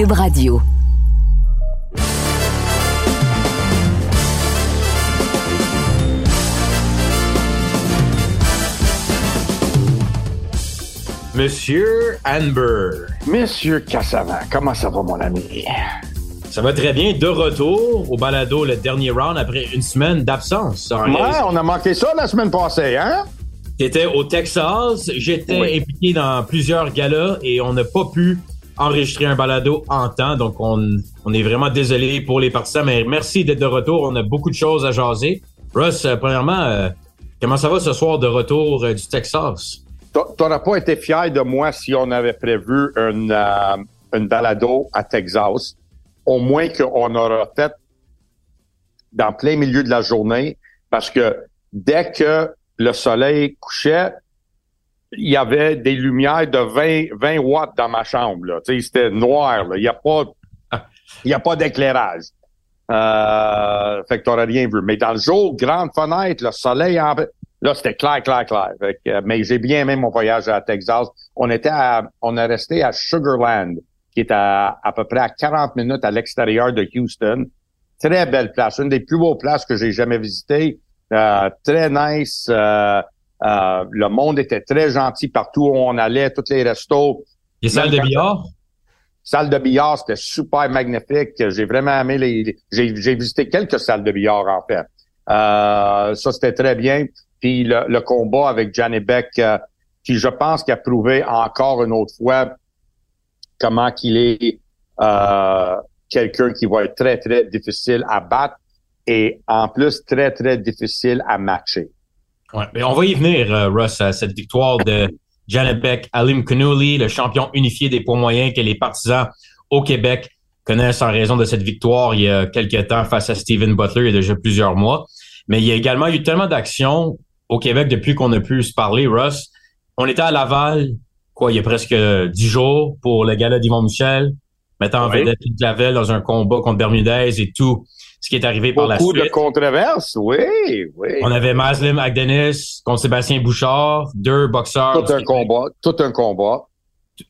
Cube Radio. Monsieur Amber. Monsieur Cassavant, comment ça va, mon ami? Ça va très bien. De retour au balado, le dernier round après une semaine d'absence. Ouais, on a manqué ça la semaine passée, hein? J'étais au Texas, j'étais impliqué dans plusieurs galas et on n'a pas pu enregistrer un balado en temps. Donc, on, on est vraiment désolé pour les partisans, mais merci d'être de retour. On a beaucoup de choses à jaser. Russ, euh, premièrement, euh, comment ça va ce soir de retour euh, du Texas? T'aurais pas été fier de moi si on avait prévu une, une balado à Texas. Au moins qu'on aura fait dans plein milieu de la journée, parce que dès que le soleil couchait, il y avait des lumières de 20, 20 watts dans ma chambre. Là. C'était noir. Là. Il n'y a pas, il y a pas d'éclairage. Euh, fait que t'aurais rien vu. Mais dans le jour, grande fenêtre, le soleil en... Là, c'était clair, clair, clair. mais j'ai bien aimé mon voyage à Texas. On était à, on est resté à Sugarland, qui est à, à peu près à 40 minutes à l'extérieur de Houston. Très belle place. Une des plus beaux places que j'ai jamais visitées. Euh, très nice. Euh, euh, le monde était très gentil partout où on allait, tous les restos. Les salles de billard? Salle de billard, c'était super magnifique. J'ai vraiment aimé les. J'ai visité quelques salles de billard, en fait. Euh, ça, c'était très bien. Puis le, combat avec Johnny Beck, euh, qui je pense qu'il a prouvé encore une autre fois comment qu'il est euh, quelqu'un qui va être très, très difficile à battre et en plus très, très difficile à matcher. Ouais, mais on va y venir, euh, Russ, à cette victoire de Janet Beck, Alim Kounouli, le champion unifié des poids moyens que les partisans au Québec connaissent en raison de cette victoire il y a quelques temps face à Steven Butler il y a déjà plusieurs mois. Mais il y a également eu tellement d'actions au Québec depuis qu'on a pu se parler, Russ. On était à Laval, quoi, il y a presque dix jours pour le gala d'Yvon Michel, mettant en vedette Clavel dans un combat contre Bermudez et tout ce qui est arrivé par la suite. Beaucoup de controverses, oui, oui. On avait Maslim Agdenis contre Sébastien Bouchard, deux boxeurs. Tout un combat, tout un combat.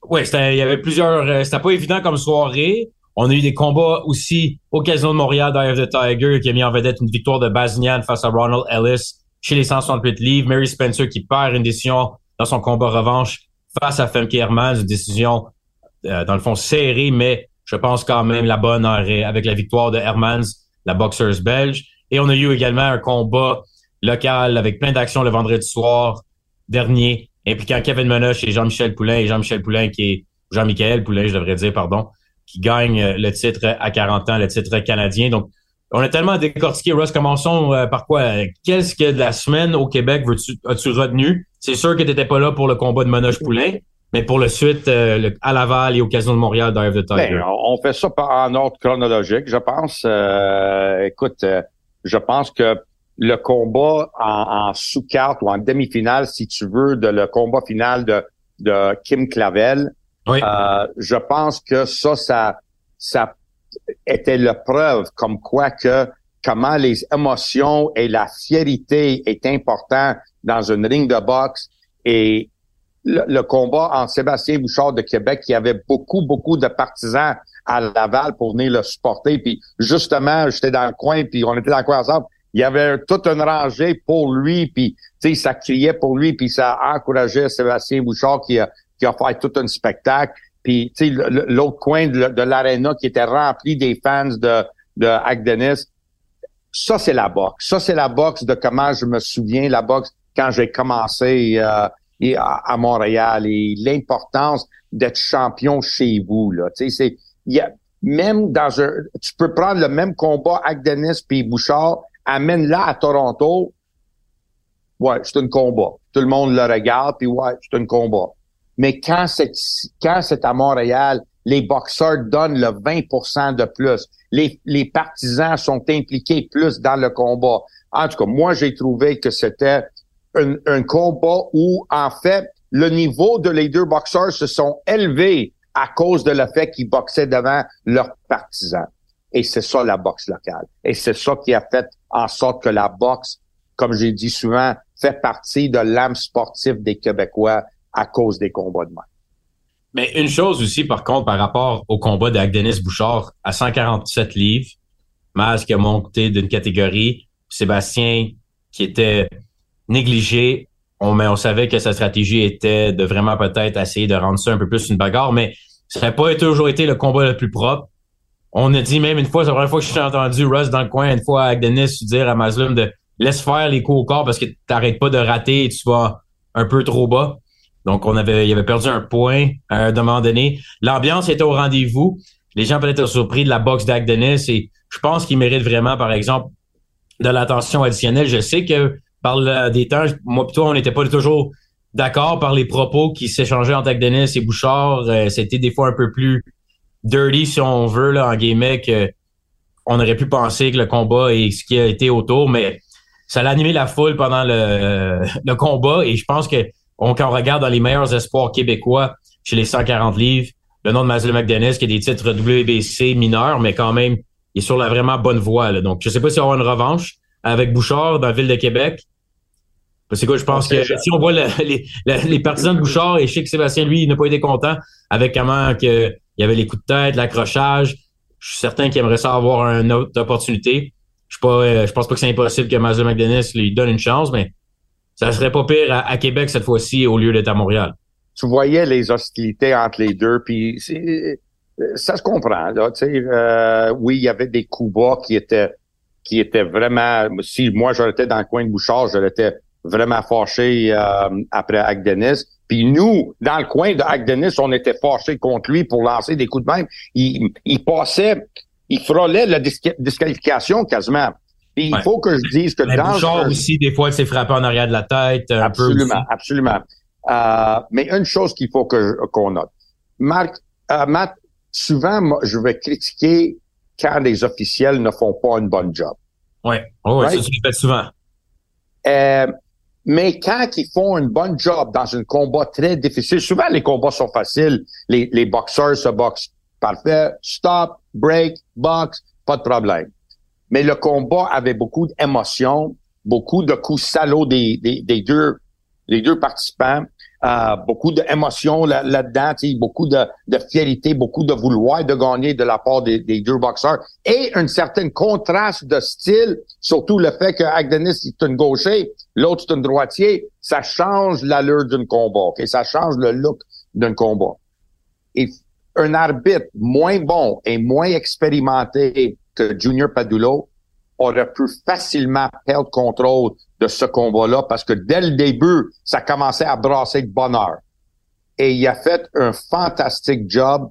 Oui, il y avait plusieurs, euh, c'était pas évident comme soirée. On a eu des combats aussi au Casino de Montréal of the Tiger qui a mis en vedette une victoire de Baznian face à Ronald Ellis chez les 168 livres. Mary Spencer qui perd une décision dans son combat revanche face à Femke Hermans, une décision euh, dans le fond serrée, mais je pense quand même la bonne avec la victoire de Hermans la boxeuse belge. Et on a eu également un combat local avec plein d'actions le vendredi soir dernier, impliquant Kevin Menoche et Jean-Michel Poulain, et Jean-Michel Poulain qui est Jean-Michel Poulain, je devrais dire, pardon, qui gagne euh, le titre à 40 ans, le titre canadien. Donc, on a tellement décortiqué, Ross, commençons euh, par quoi? Qu'est-ce que de la semaine au Québec as-tu retenu? C'est sûr que tu n'étais pas là pour le combat de Menoche Poulain, mais pour le suite, euh, à Laval et au Casino de Montréal d'Ive the Tiger. Ben, on fait ça en ordre chronologique, je pense. Euh, écoute, euh, je pense que le combat en, sous-carte ou en demi-finale, si tu veux, de le combat final de, de Kim Clavel, je pense que ça, ça, ça était la preuve comme quoi que comment les émotions et la fierté est important dans une ring de boxe et le, combat en Sébastien Bouchard de Québec, il y avait beaucoup, beaucoup de partisans à Laval pour venir le supporter. Puis justement, j'étais dans le coin, puis on était dans le coin ensemble. Il y avait toute une rangée pour lui, puis ça criait pour lui, puis ça encourageait Sébastien Bouchard qui a, qui a fait tout un spectacle. Puis l'autre coin de, de l'aréna qui était rempli des fans de, de Agdenis. Ça, c'est la boxe. Ça, c'est la boxe de comment je me souviens, la boxe quand j'ai commencé euh, et à, Montréal et l'importance d'être champion chez vous. Là. C'est, y a, même dans un, tu peux prendre le même combat avec Denis puis Bouchard, amène-la à Toronto. Ouais, c'est un combat. Tout le monde le regarde puis ouais, c'est un combat. Mais quand c'est quand c'est à Montréal, les boxeurs donnent le 20% de plus. Les, les partisans sont impliqués plus dans le combat. En tout cas, moi, j'ai trouvé que c'était un, combat où, en fait, le niveau de les deux boxeurs se sont élevés à cause de le fait qu'ils boxaient devant leurs partisans. Et c'est ça la boxe locale. Et c'est ça qui a fait en sorte que la boxe, comme j'ai dit souvent, fait partie de l'âme sportive des Québécois à cause des combats de main. Mais une chose aussi, par contre, par rapport au combat d'Agdenis Bouchard à 147 livres, Maz qui a monté d'une catégorie, Sébastien qui était négligé. On, mais on savait que sa stratégie était de vraiment peut-être essayer de rendre ça un peu plus une bagarre, mais ça n'a pas toujours été le combat le plus propre. On a dit même une fois, c'est la première fois que j'ai entendu Russ dans le coin, une fois à Agdenis dire à Maslum de laisse faire les coups au corps parce que t'arrêtes pas de rater et tu vas un peu trop bas. Donc, on avait, il avait perdu un point à un moment donné. L'ambiance était au rendez-vous. Les gens peut-être surpris de la boxe d'Agdenis et je pense qu'il mérite vraiment, par exemple, de l'attention additionnelle. Je sais que par des temps, moi toi, on n'était pas toujours d'accord par les propos qui s'échangeaient entre Agdenis et Bouchard. Euh, c'était des fois un peu plus dirty, si on veut, là, en guillemets, que on aurait pu penser que le combat et ce qui a été autour, mais ça a animé la foule pendant le, le combat et je pense que on, quand on regarde dans les meilleurs espoirs québécois chez les 140 livres, le nom de Mazel McDennis qui a des titres WBC mineurs, mais quand même, il est sur la vraiment bonne voie. Là. Donc, je sais pas si on aura une revanche avec Bouchard dans la ville de Québec. C'est quoi, je pense que si on voit les, les, partisans de Bouchard et je sais que Sébastien, lui, il n'a pas été content avec comment que, il y avait les coups de tête, l'accrochage. Je suis certain qu'il aimerait ça avoir une autre opportunité. Je suis pas, euh, je pense pas que c'est impossible que Mazda McDennis lui donne une chance, mais ça serait pas pire à, Québec cette fois-ci au lieu d'être à Montréal. Tu voyais les hostilités entre les deux, puis euh, ça se comprend. Là, euh, oui, il y avait des coups bas qui étaient qui étaient vraiment. Si moi j'étais dans le coin de Bouchard, je l'étais vraiment fâché après Agdenis. Puis nous, dans le coin de Agdenis, on était fâchés contre lui pour lancer des coups de même. Il, il passait il frôlait la disqualification quasiment. Puis il faut que je dise que mais dans Bouchard aussi, des fois, il s'est frappé en arrière de la tête. Un absolument, absolument. Euh, mais une chose qu'il faut que qu'on note. Marc, euh, Matt, souvent, moi, je vais critiquer quand les officiels ne font pas une bonne job. Oui, oh, ça, tu le fais souvent. Euh, mais quand ils font une bonne job dans un combat très difficile, souvent les combats sont faciles, les, boxeurs se boxent Parfait. Stop, break, box, pas de problème. Mais le combat avait beaucoup d'émotions, beaucoup de coups salauds des deux, des deux participants, euh, beaucoup d'émotions là-dedans, beaucoup de, de fierté, beaucoup de vouloir de gagner de la part des, deux boxeurs et un certain contraste de style, surtout le fait que Agdenis est un gaucher, l'autre est un droitier, ça change l'allure d'un combat, okay? ça change le look d'un combat. Et un arbitre moins bon et moins expérimenté que Junior Padulo aurait pu facilement perdre contrôle de ce combat-là parce que dès le début, ça commençait à brasser de bonheur. Et il a fait un fantastique job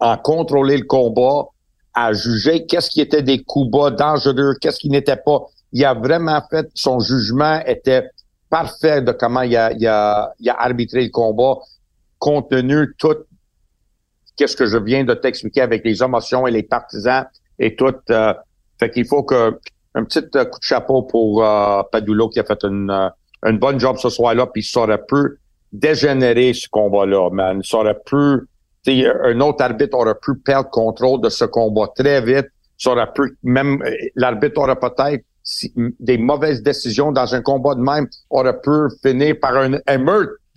en contrôler le combat, à juger qu'est-ce qui était des coups bas dangereux, qu'est-ce qui n'était pas. Il a vraiment fait, son jugement était parfait de comment il a, il a, il a arbitré le combat, compte tenu toutes qu'est-ce que je viens de t'expliquer avec les émotions et les partisans et tout. Euh, fait qu'il faut que un petit euh, coup de chapeau pour euh, Padulo qui a fait une, euh, une bonne job ce soir-là, puis ça aurait pu dégénérer ce combat-là, man. Ça aurait pu, un autre arbitre aurait pu perdre contrôle de ce combat très vite. Ça aurait pu, même l'arbitre aurait peut-être des mauvaises décisions dans un combat de même aurait pu finir par un,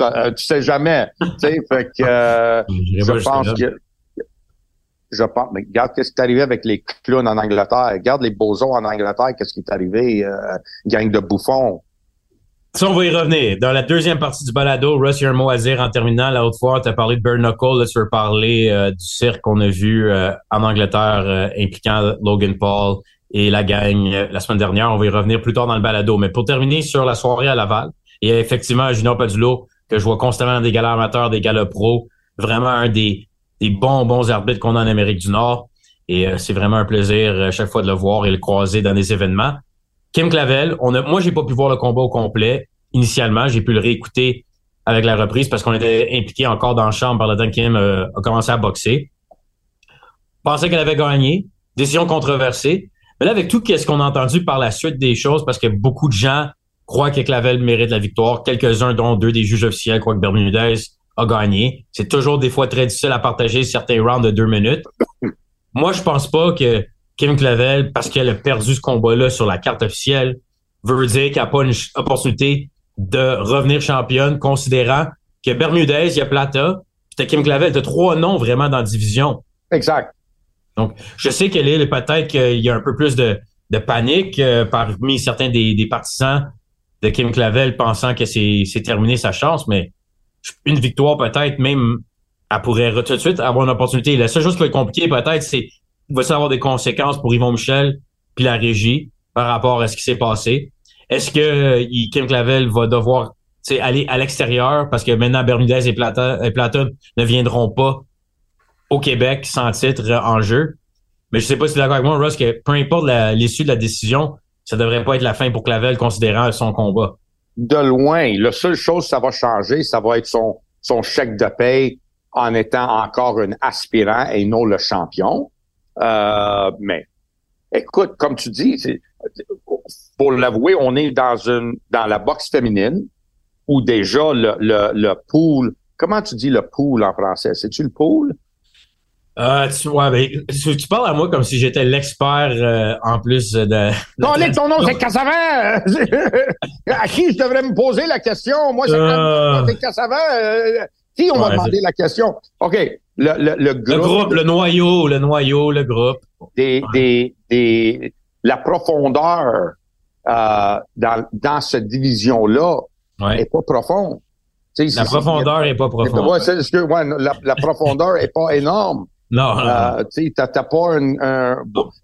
euh, tu sais jamais. tu sais, fait que euh, je pense que je pense, mais regarde qu'est-ce qui est arrivé avec les clowns en Angleterre. Regarde les bosons en Angleterre, qu'est-ce qui est arrivé, euh, gang de bouffons. Ça, on va y revenir. Dans la deuxième partie du balado, Russ, il y a un mot à dire en terminant. L'autre fois, tu as parlé de Burn Knuckle. Là, tu veux parler du cirque qu'on a vu en Angleterre impliquant Logan Paul et la gang la semaine dernière. On va y revenir plus tard dans le balado. Mais pour terminer sur la soirée à Laval, et effectivement, Junior Padulo que je vois constamment dans des galas amateurs, des galas pro. Vraiment un des, des bons, bons arbitres qu'on a en Amérique du Nord. Et euh, c'est vraiment un plaisir euh, chaque fois de le voir et le croiser dans des événements. Kim Clavel, on a, moi, j'ai pas pu voir le combat au complet. Initialement, j'ai pu le réécouter avec la reprise parce qu'on était impliqué encore dans la chambre par le temps que Kim euh, a commencé à boxer. Pensais qu'elle avait gagné. Décision controversée. Mais là, avec tout ce qu'on a entendu par la suite des choses, parce que beaucoup de gens croient que Clavel mérite la victoire. Quelques-uns, dont deux des juges officiels, croient que Bermudez a gagné. C'est toujours des fois très difficile à partager certains rounds de deux minutes. Moi, je pense pas que Kim Clavel, parce qu'elle a perdu ce combat-là sur la carte officielle, veut dire qu'elle n'a pas une opportunité de revenir championne, considérant que Bermudez, il y a Plata, c'était Kim Clavel. T'as trois noms vraiment dans la division. Exact. Donc, je sais qu'elle est peut-être qu'il y a un peu plus de, de panique euh, parmi certains des, des, partisans de Kim Clavel pensant que c'est terminé sa chance, mais une victoire peut-être même elle pourrait tout de suite avoir une opportunité. La seule chose qui va être compliquée peut-être, c'est qu'il va y avoir des conséquences pour Yvon Michel puis la régie par rapport à ce qui s'est passé? Est-ce que Kim Clavel va devoir aller à l'extérieur parce que maintenant Bermudez et Platon, ne viendront pas au Québec sans titre en jeu? Mais je sais pas si tu es d'accord avec moi, Ross, que peu importe l'issue de la décision, ça devrait pas être la fin pour Clavel considérant son combat. De loin. La seule chose ça va changer, ça va être son, son chèque de paye en étant encore un aspirant et non le champion. Euh, mais écoute, comme tu dis, pour l'avouer, on est dans une dans la boxe féminine où déjà le, le, le pool, comment tu dis le pool en français? C'est-tu le pool? Euh, tu, ouais, ben, tu, parles à moi comme si j'étais l'expert euh, en plus de. Non, Nick, ton nom, c'est Cassavant! à qui je devrais me poser la question? Moi, c'est euh... Cassavant. Euh, qui on va demander la question? OK. Le, le, le, groupe, le groupe, le noyau, le noyau, le groupe. Des, des, des, la profondeur euh, dans, dans cette division-là ouais. est pas profonde. la profondeur est pas profonde. Ouais, que, ouais, la, la profondeur est pas énorme. Non. Euh, tu sais, t'as pas un, un...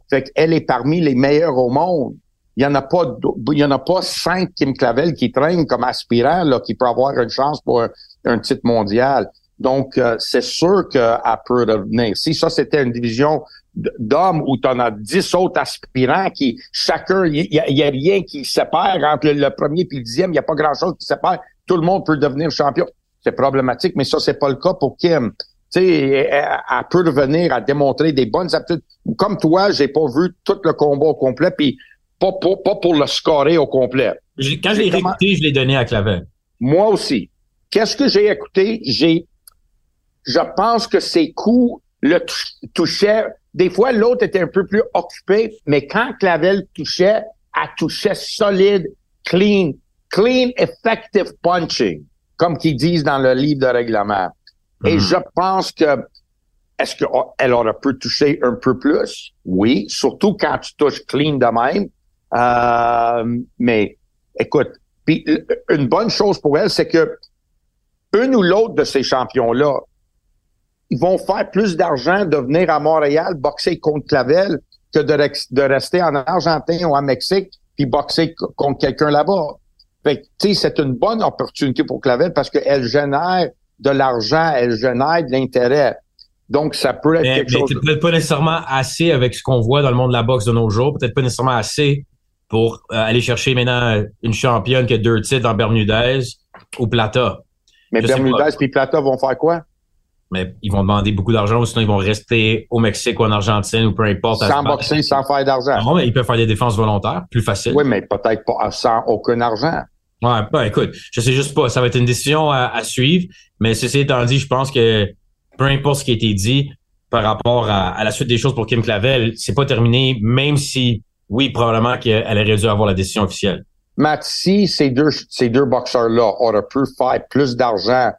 Fait qu'elle est parmi les meilleures au monde. Il y en a pas, il y en a pas cinq Kim Clavel qui traînent comme aspirant là, qui peut avoir une chance pour un, titre mondial. Donc, euh, c'est sûr qu'elle peut revenir. Si ça, c'était une division d'hommes où tu en as dix autres aspirants qui, chacun, il y, a, rien qui sépare entre le, premier et le dixième. Il n'y a pas grand-chose qui sépare. Tout le monde peut devenir champion. C'est problématique, mais ça, c'est pas le cas pour Kim sais, elle, peut revenir à démontrer des bonnes aptitudes. Comme toi, j'ai pas vu tout le combat au complet, puis pas, pas, pour le scorer au complet. Quand j'ai écouté, je l'ai donné à Clavel. Moi aussi. Qu'est-ce que j'ai écouté? J'ai, je pense que ses coups le touchaient. Des fois, l'autre était un peu plus occupé, mais quand Clavel touchait, elle touchait solide, clean, clean, effective punching, comme qu'ils disent dans le livre de règlement. Et mhm. je pense que est-ce qu'elle aurait pu toucher un peu plus? Oui, surtout quand tu touches clean de même. Euh, mais écoute, puis une bonne chose pour elle, c'est que une ou l'autre de ces champions-là, ils vont faire plus d'argent de venir à Montréal boxer contre Clavel que de, de rester en Argentine ou en Mexique puis boxer contre quelqu'un là-bas. Fait tu sais, c'est une bonne opportunité pour Clavel parce qu'elle génère de l'argent, elle génère de l'intérêt. Donc, ça peut être quelque chose... Peut-être pas nécessairement assez avec ce qu'on voit dans le monde de la boxe de nos jours. Peut-être pas nécessairement assez pour euh, aller chercher maintenant une championne qui a deux titres en Bermudez ou Plata. Mais Bermudez puis Plata vont faire quoi? Mais ils vont demander beaucoup d'argent ou sinon ils vont rester au Mexique ou en Argentine ou peu importe. Sans boxer, sans faire d'argent. Non, mais ils peuvent faire des défenses volontaires, plus facile. Oui, mais peut-être pas sans aucun argent. Ouais, ben écoute, je sais juste pas. Ça va être une décision à, suivre. Mais ceci étant dit, je pense que peu importe ce qui a été dit par rapport à, la suite des choses pour Kim Clavel, c'est pas terminé, même si, oui, probablement qu'elle aurait dû avoir la décision officielle. Matt, si ces deux, ces deux boxeurs-là auraient pu faire plus d'argent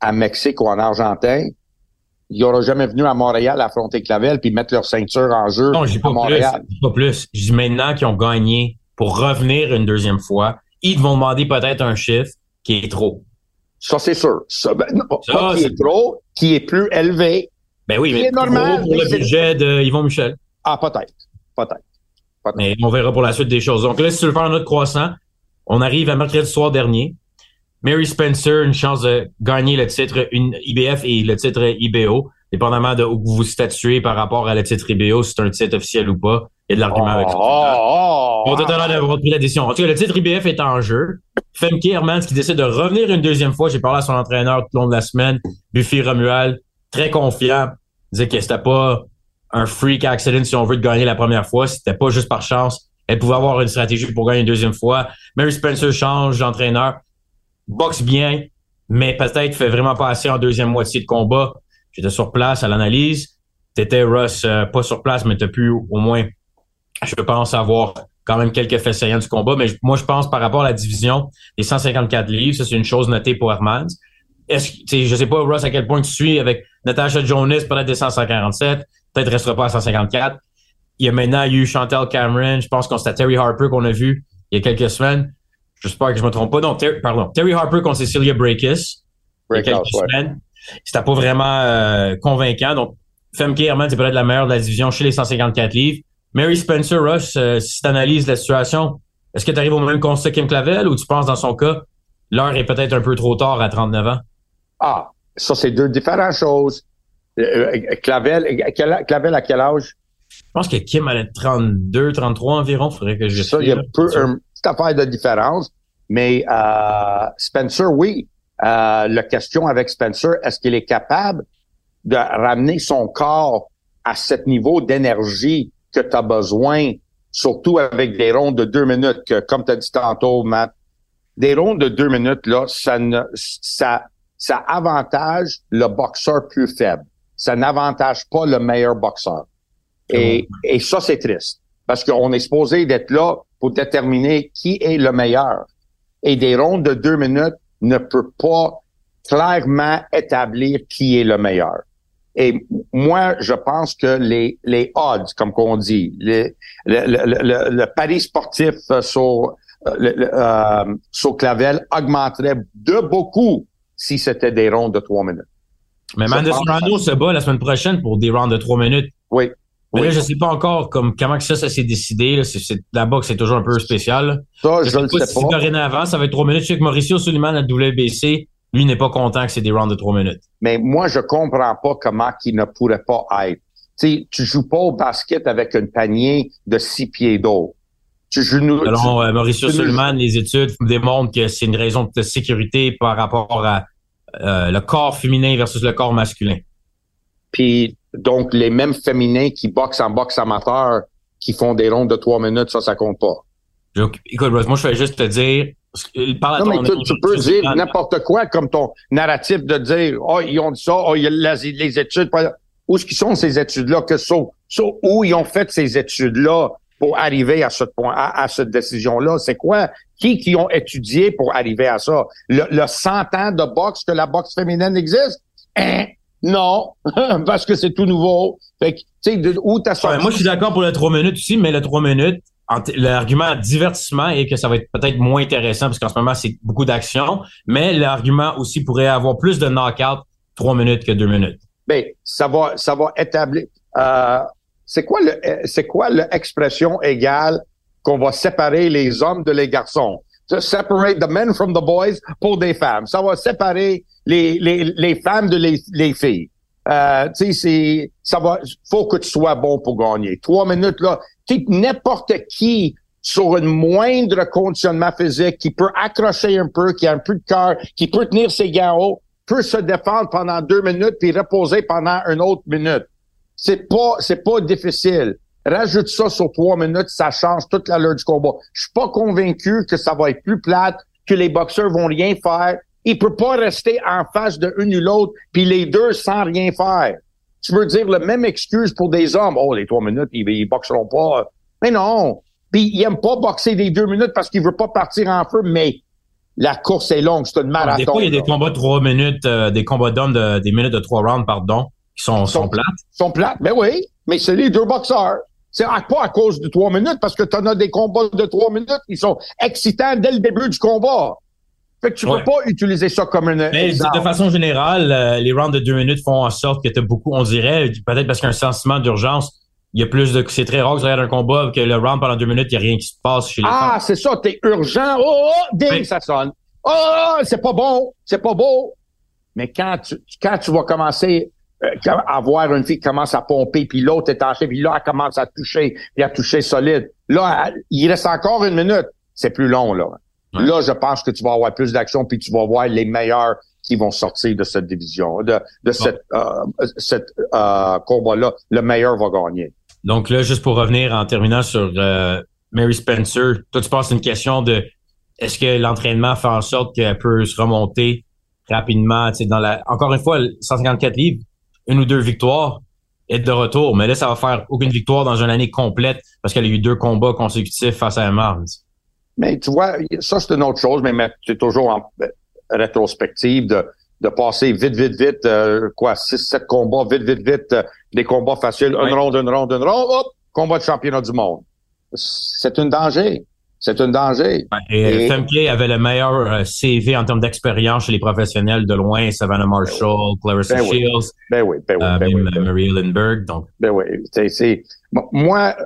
à Mexique ou en Argentine, ils n'auraient jamais venu à Montréal affronter Clavel puis mettre leur ceinture en jeu non, je pas Montréal. Plus, pas plus. Je dis maintenant qu'ils ont gagné pour revenir une deuxième fois ils vont demander peut-être un chiffre qui est trop. Ça, c'est sûr. Ça, ben, pas qui est... trop, qui est plus élevé. Ben oui, mais normal, pour le budget de Yvon Michel. Ah, peut-être. Peut-être. mais on verra pour la suite des choses. Donc là, si tu veux faire un autre croissant, on arrive à mercredi soir dernier. Mary Spencer, une chance de gagner le titre une IBF et le titre IBO, dépendamment de où vous vous statuez par rapport à le titre IBO, si c'est un titre officiel ou pas. Il y a de l'argument avec ça. Oh, oh, oh, d'avoir pris la décision. En tout cas, le titre IBF est en jeu. Femke Hermans qui décide de revenir une deuxième fois. J'ai parlé à son entraîneur tout au long de la semaine, Buffy Romual, très confiant. Il disait que c'était pas un freak accident si on veut de gagner la première fois. C'était pas juste par chance. Elle pouvait avoir une stratégie pour gagner une deuxième fois. Mary Spencer change d'entraîneur, boxe bien, mais peut-être fait vraiment pas assez en deuxième moitié de combat. J'étais sur place à l'analyse. T'étais Russ euh, pas sur place, mais t'as pu au moins je pense avoir quand même quelques faits saillants du combat, mais moi, je pense par rapport à la division des 154 livres, ça, c'est une chose notée pour Hermans. est-ce, je sais pas, Ross, à quel point tu suis avec Natasha Jonas, peut-être des 147, peut-être restera pas à 154. Il y a maintenant eu Chantel Cameron, je pense qu'on c'était Terry Harper qu'on a vu il y a quelques semaines. J'espère que je me trompe pas. Non, pardon. Terry Harper contre Cecilia Breakis. Il y a quelques semaines. C'était pas vraiment euh, convaincant. Donc, Femke Herman, c'est peut-être la meilleure de la division chez les 154 livres. Mary Spencer Rush, euh, si tu analyses la situation, est-ce que tu arrives au même constat Kim Clavel ou tu penses dans son cas, l'heure est peut-être un peu trop tard à 39 ans? Ah, ça, c'est deux différentes choses. Euh, euh, Clavel, Clavel à quel âge? Je pense que Kim a 32, 33 environ. Faudrait que je Ça, il y a peu, une petite affaire de différence. Mais euh, Spencer, oui. Euh, la question avec Spencer, est-ce qu'il est capable de ramener son corps à ce niveau d'énergie que tu as besoin, surtout avec des rondes de deux minutes, que, comme tu as dit tantôt, Matt, des rondes de deux minutes, là, ça ne, ça, ça avantage le boxeur plus faible. Ça n'avantage pas le meilleur boxeur. Et, et ça, c'est triste. Parce qu'on est supposé d'être là pour déterminer qui est le meilleur. Et des rondes de deux minutes ne peut pas clairement établir qui est le meilleur. Et moi, je pense que les, les odds, comme qu'on dit, les, le, le, le, pari sportif sur, euh, sur Clavel augmenterait de beaucoup si c'était des rondes de trois minutes. Mais Mendes Rando se bat la semaine prochaine pour des rounds de trois minutes. Oui. Mais là, je sais pas encore comme comment que ça, ça s'est décidé. Là. C'est, la boxe, c'est toujours un peu spécial. Ça, je, ne sais pas. Si dorénavant, ça va être trois minutes. Je sais que Mauricio Suleiman à WBC, lui, n'est pas content que c'est des rounds de trois minutes. Mais moi, je comprends pas comment qu'il ne pourrait pas être. Tu tu joues pas au basket avec un panier de six pieds d'eau. Tu joues Selon euh, Mauricio Suleiman, les études démontrent que c'est une raison de sécurité par rapport à euh, le corps féminin versus le corps masculin. Puis donc les mêmes féminins qui boxent en boxe amateur, qui font des rondes de trois minutes, ça, ça compte pas. écoute, moi je vais juste te dire. Non, mais tu, peux dire n'importe quoi comme ton narratif de dire oh ils ont dit ça, oh il y a les, études. Où est-ce qu'ils sont ces études-là que où ils ont fait ces études-là pour arriver à ce point, à, cette décision-là? C'est quoi? Qui qui ont étudié pour arriver à ça? Le, le 100 ans de boxe que la boxe féminine existe? Hein? Non, parce que c'est tout nouveau. Fait que, tu sais, où t'as sorti... moi, je suis d'accord pour le 3 minutes aussi, mais le 3 minutes, l'argument divertissement est que ça va être peut-être moins intéressant parce qu'en ce moment, c'est beaucoup d'action, mais l'argument aussi pourrait avoir plus de knockout 3 minutes que 2 minutes. Ben, ça va, ça va établir. Euh, c'est quoi le, c'est quoi l'expression égale qu'on va séparer les hommes de les garçons? To separate the men from the boys pour des femmes. Ça va séparer les, les, les femmes de les, les filles. Euh, tu sais, c'est, ça va, faut que tu sois bon pour gagner. Trois minutes, là, tu n'importe qui sur un moindre conditionnement physique, qui peut accrocher un peu, qui a un peu de cœur, qui peut tenir ses gants hauts, peut se défendre pendant deux minutes puis reposer pendant une autre minute. C'est pas, c'est pas difficile. Rajoute ça sur trois minutes, ça change toute l'allure du combat. Je suis pas convaincu que ça va être plus plate, que les boxeurs vont rien faire. Il peut pas rester en face de une ou l'autre, puis les deux sans rien faire. Tu veux dire la même excuse pour des hommes? Oh, les trois minutes, ils, ils boxeront pas. Mais non. Puis il aime pas boxer des deux minutes parce qu'il veut pas partir en feu, mais la course est longue, c'est une marathon. Des fois, il y a des combats de trois minutes, euh, des combats d'hommes de des minutes de trois rounds, pardon, qui sont, sont, sont plates. Sont plates, mais oui. Mais c'est les deux boxeurs. C'est pas à cause de trois minutes, parce que tu en as des combats de trois minutes qui sont excitants dès le début du combat. Fait que tu peux pas utiliser ça comme une. Mais de façon générale, euh, les rounds de deux minutes font en sorte que tu as beaucoup, on dirait, peut-être parce qu'il y a un sentiment d'urgence. Il y a plus de. C'est très rare que tu un combat que le round pendant deux minutes, il n'y a rien qui se passe chez les Ah, c'est ça, t'es urgent. Oh, oh ding, ça sonne. Oh, c'est pas bon, c'est pas beau. Mais quand tu, quand tu vas commencer avoir une fille qui commence à pomper, puis l'autre est en puis là, elle commence à toucher, puis à toucher solide. Là, il reste encore une minute. C'est plus long, là. Là, je pense que tu vas avoir plus d'action, puis tu vas voir les meilleurs qui vont sortir de cette division, de, de cette, euh, cette euh, combat-là. Le meilleur va gagner. Donc là, juste pour revenir en terminant sur euh, Mary Spencer, toi, tu penses une question de est-ce que l'entraînement fait en sorte qu'elle peut se remonter rapidement, tu sais, dans la, encore une fois, 154 livres, une ou deux victoires, être de retour. Mais là, ça va faire aucune victoire dans une année complète parce qu'elle a eu deux combats consécutifs face à Mars. Mais tu vois, ça, c'est une autre chose, mais c'est toujours en rétrospective de, de passer vite, vite, vite, euh, quoi, 6, 7 combats, vite, vite, vite, euh, des combats faciles, une ronde, une ronde, une ronde, hop, combat de championnat du monde. C'est un danger. C'est un danger. Et, et... avait le meilleur euh, CV en termes d'expérience chez les professionnels de loin, Savannah Marshall, Clarissa ben Shields, oui. ben oui, ben oui, ben même oui, Marie Lindbergh. Donc. Ben oui, c'est, moi,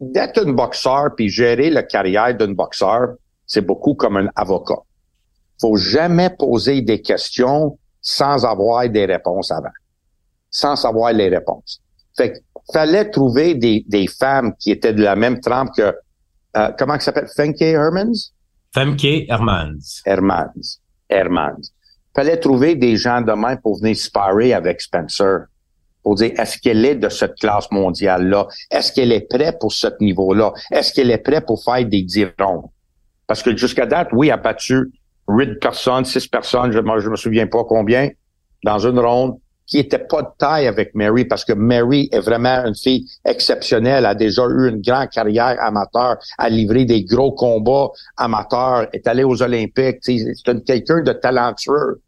d'être un boxeur puis gérer la carrière d'un boxeur, c'est beaucoup comme un avocat. Faut jamais poser des questions sans avoir des réponses avant, sans savoir les réponses. Fait que fallait trouver des, des femmes qui étaient de la même trempe que euh, comment ça s'appelle? Femke Hermans? Femke Hermans. Hermans. Hermans. Fallait trouver des gens de même pour venir sparer avec Spencer pour dire est-ce qu'elle est de cette classe mondiale-là? Est-ce qu'elle est prête pour ce niveau-là? Est-ce qu'elle est prête pour faire des dirons? Parce que jusqu'à date, oui, elle a battu 8 personnes, 6 personnes, je, je me souviens pas combien, dans une ronde, qui était pas de taille avec Mary, parce que Mary est vraiment une fille exceptionnelle, a déjà eu une grande carrière amateur, a livré des gros combats amateurs, est allée aux Olympiques, c'est quelqu'un de talentueux.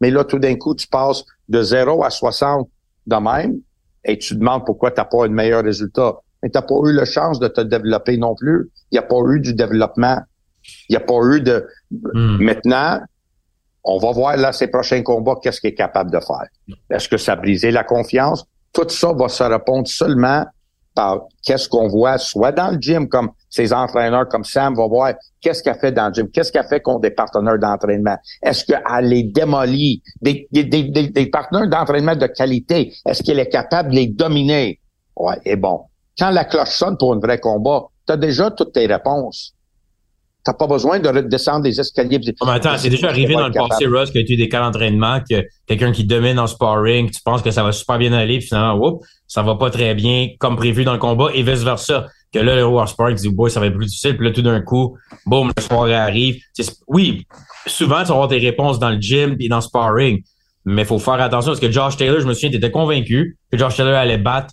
Mais là, tout d'un coup, tu passes de 0 à 60 de même, et tu demandes pourquoi tu n'as pas un meilleur résultat. Mais tu n'as pas eu la chance de te développer non plus. Il n'y a pas eu du développement. Il n'y a pas eu de... Hmm. Maintenant, on va voir là ces prochains combats, qu'est-ce qu'il est capable de faire. Est-ce que ça a brisé la confiance? Tout ça va se répondre seulement par qu'est-ce qu'on voit, soit dans le gym, comme ses entraîneurs, comme Sam va voir, qu'est-ce qu'elle fait dans le gym, qu'est-ce qu'elle fait contre des partenaires d'entraînement? Est-ce qu'elle les démolit? Des, partenaires d'entraînement de qualité, est-ce qu'elle est capable de les dominer? Ouais, et bon. Quand la cloche sonne pour un vrai combat, tu as déjà toutes tes réponses. T'as pas besoin de descendre des escaliers. Oh, mais attends, c'est déjà arrivé dans le passé, Russ, y a eu des cas d'entraînement, que quelqu'un qui domine en sparring, tu penses que ça va super bien aller, puis finalement, whoop, ça va pas très bien comme prévu dans le combat, et vice-versa. Que là, le en sparring dit, boy, ça va être plus difficile, puis là, tout d'un coup, boum, le soirée arrive. oui, souvent, tu vas avoir tes réponses dans le gym et dans le sparring, mais il faut faire attention, parce que Josh Taylor, je me souviens, t'étais convaincu que Josh Taylor allait battre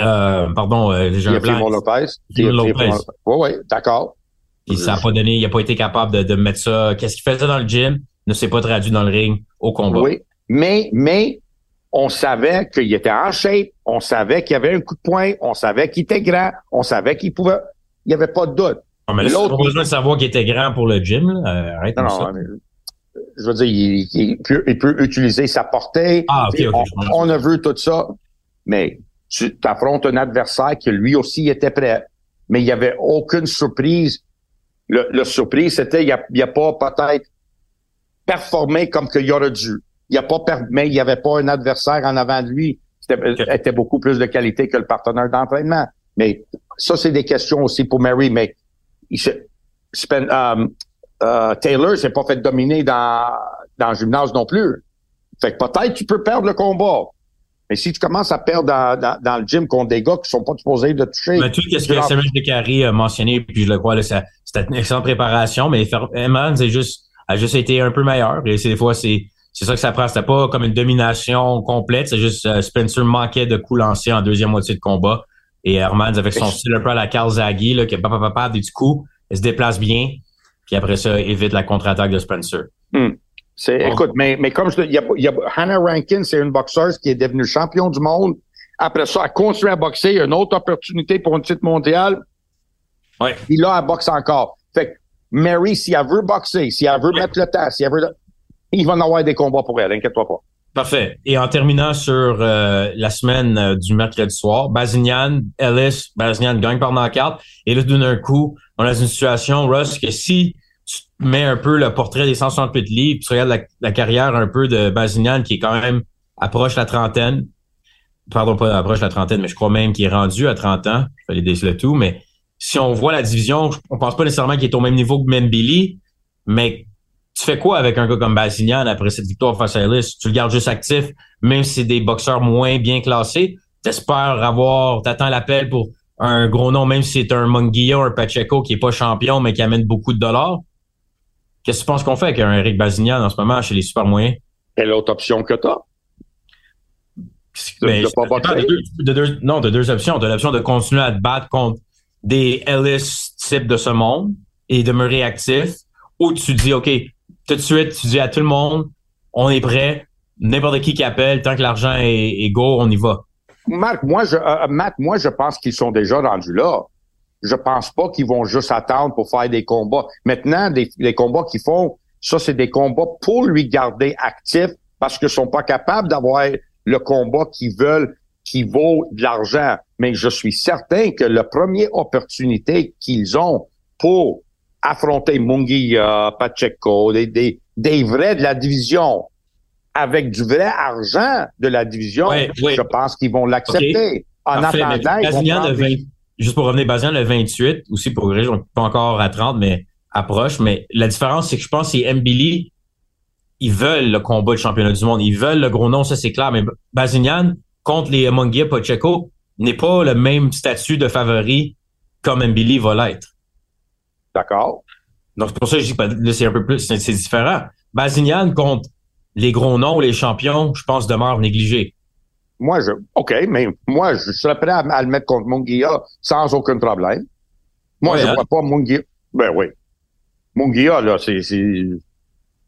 euh, pardon, euh, j'ai un. Lopez. Lopez. Oui, oui, d'accord. Puis ça a pas donné, il a pas été capable de, de mettre ça. Qu'est-ce qu'il faisait dans le gym? Ne s'est pas traduit dans le ring au combat. Oui, mais mais on savait qu'il était en shape, on savait qu'il y avait un coup de poing, on savait qu'il était grand, on savait qu'il pouvait. Il n'y avait pas de doute. Non, mais là, pas besoin de savoir qu'il était grand pour le gym. Là. Euh, arrête non, ça. Mais, je veux dire, il, il, peut, il, peut, utiliser sa portée. Ah, ok, ok. On, on, a vu tout ça, mais tu affrontes un adversaire qui lui aussi était prêt. Mais il n'y avait aucune surprise le, le surprise, c'était il n'y a, a, pas peut-être performé comme qu'il aurait dû. Il a pas mais il n'y avait pas un adversaire en avant de lui qui était, était, beaucoup plus de qualité que le partenaire d'entraînement. Mais ça, c'est des questions aussi pour Mary. Mais il se, um, uh, Taylor s'est pas fait dominer dans, dans le gymnase non plus. Fait que peut-être tu peux perdre le combat. Mais si tu commences à perdre dans, dans, dans, le gym contre des gars qui sont pas supposés de toucher. Mais tout ce que Samuel Descaries a mentionné, puis je le crois, c'était une excellente préparation, mais Eman, c'est juste, a juste été un peu meilleur. Et des fois, c'est, c'est ça que ça prend. C'était pas comme une domination complète. C'est juste euh, Spencer manquait de coups lancés en deuxième moitié de combat. Et Hermans, avec son style un peu à la Carl Zaghi, là, qui a pas, pas, pas, des coups, il se déplace bien. Puis après ça, évite la contre-attaque de Spencer. Hmm. Écoute, mais, mais comme je te il y a, il y a Hannah Rankin, c'est une boxeuse qui est devenue champion du monde. Après ça, elle a continué à boxer. Une autre opportunité pour une titre mondiale. Ouais. Puis là, elle boxe encore. Fait que Mary, si elle veut boxer, si elle veut mettre le temps, si elle veut, il va en avoir des combats pour elle, inquiète-toi pas. Parfait. Et en terminant sur euh, la semaine euh, du mercredi soir, Bazinian, Ellis, Bazinian gagne par knockout. Et là, d'un coup, on a une situation, Russ, que si tu mets un peu le portrait des 168 livres, puis tu regardes la, carrière un peu de Bazinian qui est quand même approche la trentaine. Pardon, pas approche la trentaine, mais je crois même qu'il est rendu à 30 ans. Je aller le tout, mais si on voit la division, on pense pas nécessairement qu'il est au même niveau que Membili, mais tu fais quoi avec un gars comme Bazinian après cette victoire face à Ellis? Tu le gardes juste actif, même si c'est des boxeurs moins bien classés. T'espères avoir, t'attends l'appel pour un gros nom, même si c'est un Munguia un Pacheco qui est pas champion, mais qui amène beaucoup de dollars. Qu'est-ce que tu penses qu'on fait avec un Eric Bazignan en ce moment chez les super moyens? Quelle autre option que t'as? Ben, de, de, de, deux, non, de deux options. Tu as l'option de continuer à te battre contre des Ellis types de ce monde et demeurer actif. Ou tu dis, OK, tout de suite, tu dis à tout le monde, on est prêt. N'importe qui qui appelle, tant que l'argent est, est, go, on y va. Marc, moi, je, euh, Matt, moi, je pense qu'ils sont déjà rendus là. Je pense pas qu'ils vont juste attendre pour faire des combats. Maintenant, des, les combats qu'ils font, ça, c'est des combats pour lui garder actif parce qu'ils sont pas capables d'avoir le combat qu'ils veulent qui vaut de l'argent. Mais je suis certain que la première opportunité qu'ils ont pour affronter Munguia, Pacheco, des, des, des vrais de la division, avec du vrai argent de la division, je pense qu'ils vont l'accepter. En attendant, ils Juste pour revenir, Bazian le 28, aussi pour Grégoire, pas encore à 30, mais approche. Mais la différence, c'est que je pense que c'est Mbili, ils veulent le combat de championnat du monde. Ils veulent le gros nom, ça c'est clair. Mais Bazinian, contre les Munguia Pacheco, n'est pas le même statut de favori comme Mbili va l'être. D'accord. Donc, c'est pour ça que je dis que c'est un peu plus, c'est différent. Bazinian contre les gros noms, les champions, je pense, demeurent négligés. Moi, je, OK, mais moi, je serais prêt à, le mettre contre Munguia sans aucun problème. Moi, je ne hein? vois pas Munguia. Ben oui. Munguia, là, c'est, c'est,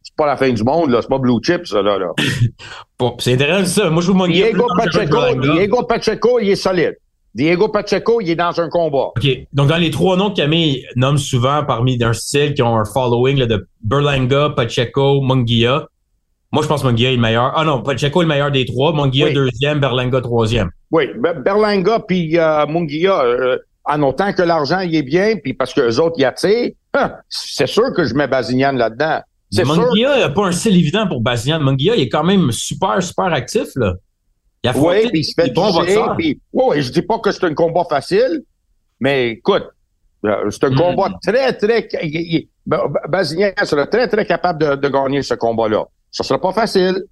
c'est pas la fin du monde, là. C'est pas Blue Chips, là, là. c'est intéressant, ça. Moi, je vous Munguia. Diego Pacheco, Diego Pacheco, il est solide. Diego Pacheco, il est dans un combat. OK. Donc, dans les trois noms que Camille nomme souvent parmi d'un style qui ont un following là, de Berlanga, Pacheco, Munguia, moi, je pense que Munguia est le meilleur. Ah non, Pacheco est le meilleur des trois. Munguia deuxième, Berlanga troisième. Oui, Berlanga puis euh, Munguia, euh, en autant que l'argent y est bien, puis parce que les autres y attirent, hein, c'est sûr que je mets Bazignan là-dedans. Munguia n'a pas un style évident pour Bazignan. Munguia, il est quand même super, super actif, là. Il a oui, puis il se fait bon puis, oui, je dis pas que c'est un combat facile, mais écoute, euh, c'est un hmm. combat très, très... Bazignan sera très, très capable de, de gagner ce combat-là. Ça sera pas facile,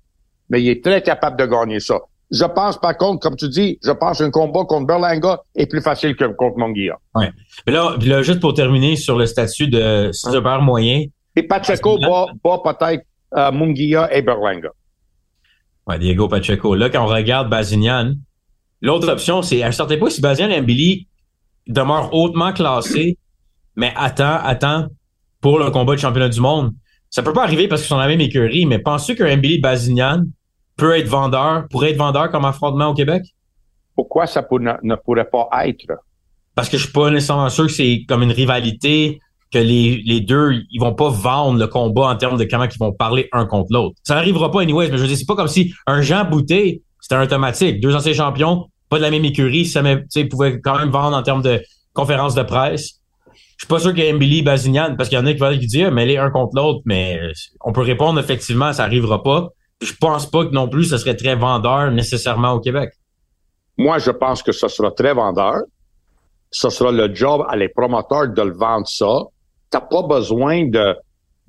mais il est très capable de gagner ça. Je pense, par contre, comme tu dis, je pense qu'un combat contre Berlanga est plus facile que contre Munguia. Ouais. Mais là, là, juste pour terminer sur le statut de super moyen. Et Pacheco bat, peut-être euh, Munguia et Berlanga. Ouais, Diego Pacheco. Là, quand on regarde Bazinian, l'autre option, c'est, à un certain point, si Bazinian et Billy demeurent hautement classés, mais attends, attends, pour le combat de championnat du monde, ça peut pas arriver parce qu'ils sont dans la même écurie, mais penses-tu qu'un Billy Bazignan peut être vendeur, pourrait être vendeur comme affrontement au Québec? Pourquoi ça ne, pourrait pas être? Parce que je suis pas nécessairement sûr que c'est comme une rivalité, que les, les deux, ils vont pas vendre le combat en termes de comment ils vont parler un contre l'autre. Ça n'arrivera pas anyways, mais je veux dire, c'est pas comme si un Jean Boutet, c'était un automatique. Deux anciens champions, pas de la même écurie, ça pouvait quand même vendre en termes de conférences de presse. Je suis pas sûr ait Billy Bazignan, parce qu'il y en a qui vont dire, mais les un contre l'autre, mais euh, on peut répondre effectivement, ça arrivera pas. Je pense pas que non plus ce serait très vendeur nécessairement au Québec. Moi, je pense que ce sera très vendeur. Ce sera le job à les promoteurs de le vendre ça. T'as pas besoin de,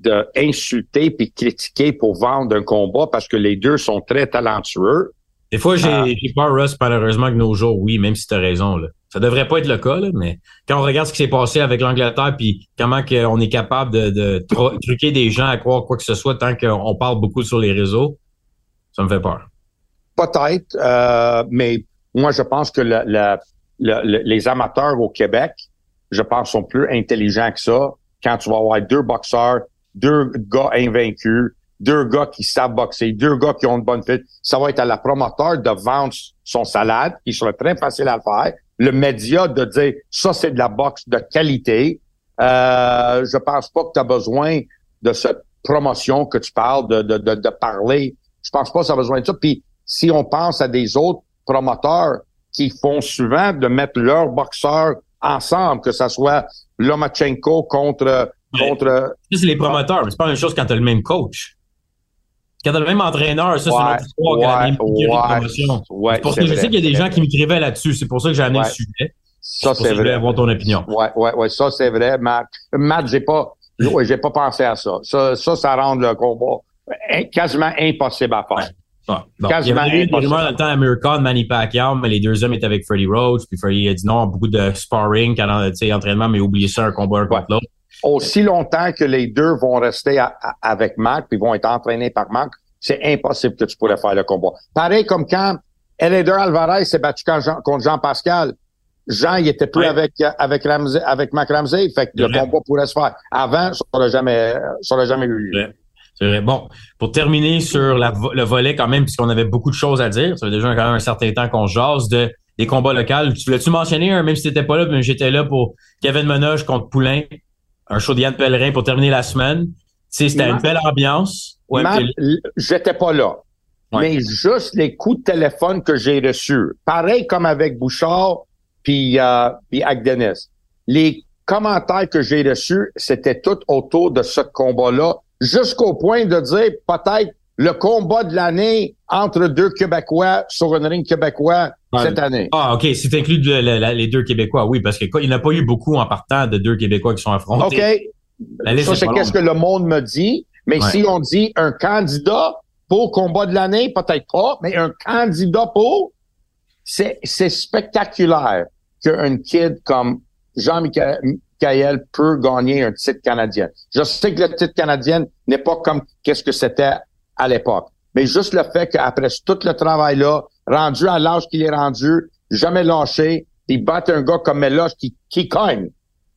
de insulter puis critiquer pour vendre un combat parce que les deux sont très talentueux. Des fois, j'ai ah. peur, Russ, malheureusement, que nos jours, oui, même si tu as raison. Là. Ça devrait pas être le cas, là, mais quand on regarde ce qui s'est passé avec l'Angleterre, puis comment on est capable de, de truquer des gens à croire quoi que ce soit tant qu'on parle beaucoup sur les réseaux, ça me fait peur. Peut-être, euh, mais moi, je pense que les amateurs au Québec, je pense, sont plus intelligents que ça. Quand tu vas avoir deux boxeurs, deux gars invaincus, deux gars qui savent boxer, deux gars qui ont une bonne fit. Ça va être à la promoteur de vendre son salade, qui serait très facile à faire. Le média de dire ça, c'est de la boxe de qualité. Euh, je pense pas que tu as besoin de cette promotion que tu parles, de, de, de, parler. Je pense pas que ça a besoin de ça. Puis si on pense à des autres promoteurs qui font souvent de mettre leurs boxeurs ensemble, que ce soit Lomachenko contre contre. c'est les promoteurs, mais c'est pas la même chose quand tu as le même coach. Quand t'as le même entraîneur, ça, c'est notre histoire que la même promotion. c'est pour ça que je sais qu'il y a des gens qui m'écrivaient là-dessus. C'est pour ça que j'ai amené le sujet. Ça, c'est vrai. avoir ton opinion. Ouais, ouais, ouais. Ça, c'est vrai, Matt. Matt, j'ai pas, ouais, j'ai pas pensé à ça. Ça, ça, ça rend le combat quasiment impossible à faire. Ouais. Quasiment il y avait rumeurs dans le temps Manny Pacquiao, mais les deux hommes étaient avec Freddie Rhodes, puis Freddie a dit non, beaucoup de sparring, entraînement, mais oublié ça, un combat un contre l'autre aussi longtemps que les deux vont rester avec Marc puis vont être entraînés par Marc, c'est impossible que tu pourrais faire le combat. Pareil comme quand Eléder Alvarez s'est battu contre Jean Pascal. Jean, il était plus avec avec avec Mac Ramsey, fait que le combat pourrait se faire. Avant, ça n'aurait jamais ça jamais eu lieu. C'est vrai. Bon, pour terminer sur la, le volet quand même, puisqu'on avait beaucoup de choses à dire, ça fait déjà quand même un certain temps qu'on jase de des combats locaux. Tu voulais-tu mentionner même si t'étais pas là, mais j'étais là pour Kevin Menoche contre Poulain, un show de Yann Pellerin pour terminer la semaine. C'était une belle ambiance. Ouais, j'étais pas là. Mais juste les coups de téléphone que j'ai reçus, pareil comme avec Bouchard puis, euh, avec Dennis. Les commentaires que j'ai reçus, c'était tout autour de ce combat-là, jusqu'au point de dire peut-être le combat de l'année entre deux Québécois sur une ring québécois cette année. Ah, OK. C'est inclus les deux Québécois, oui, parce qu'il n'y en a pas eu beaucoup en partant de deux Québécois qui sont affrontés. OK. Ça, c'est qu'est-ce que le monde me dit. Mais si on dit un candidat pour combat de l'année, peut-être pas, mais un candidat pour, c'est, c'est spectaculaire qu'un kid comme Jean-Michel peut gagner un titre canadien. Je sais que le titre canadien n'est pas comme qu'est-ce que c'était à l'époque. Mais juste le fait qu'après tout le travail-là, rendu à l'âge qu'il est rendu, jamais lâché, il bat un gars comme Meloche qui, qui cogne.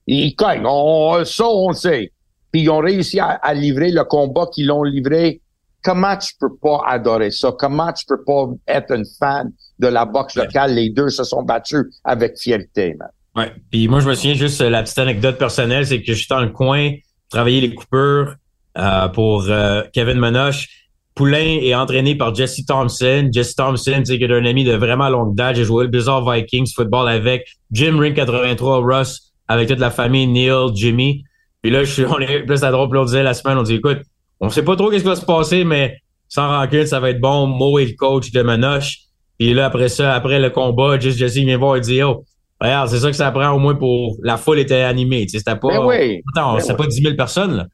Il cogne. On, ça, on le sait. Puis ils ont réussi à, livrer le combat qu'ils l'ont livré. Comment tu peux pas adorer ça? Comment tu peux pas être un fan de la boxe locale? Les deux se sont battus avec fierté, man. Ouais. Puis moi, je me souviens juste la petite anecdote personnelle, c'est que j'étais dans le coin, travailler les coupures euh, pour euh, Kevin Menoche. Poulain est entraîné par Jesse Thompson. Jesse Thompson, c'est un ami de vraiment longue date. J'ai joué le Bizarre Vikings football avec Jim Ring 83, Russ, avec toute la famille, Neil, Jimmy. Puis là, je suis, on est plus à drôle, puis on disait la semaine, on dit, écoute, on sait pas trop qu'est-ce qui va se passer, mais sans rancune, ça va être bon. Mo est le coach de Manoche. Puis là, après ça, après le combat, Jesse Jesse vient voir et dit, oh, regarde, c'est ça que ça prend au moins pour, la foule était animée. C'était pas, ben oui, attends, c'était ben pas 10 000 personnes, là.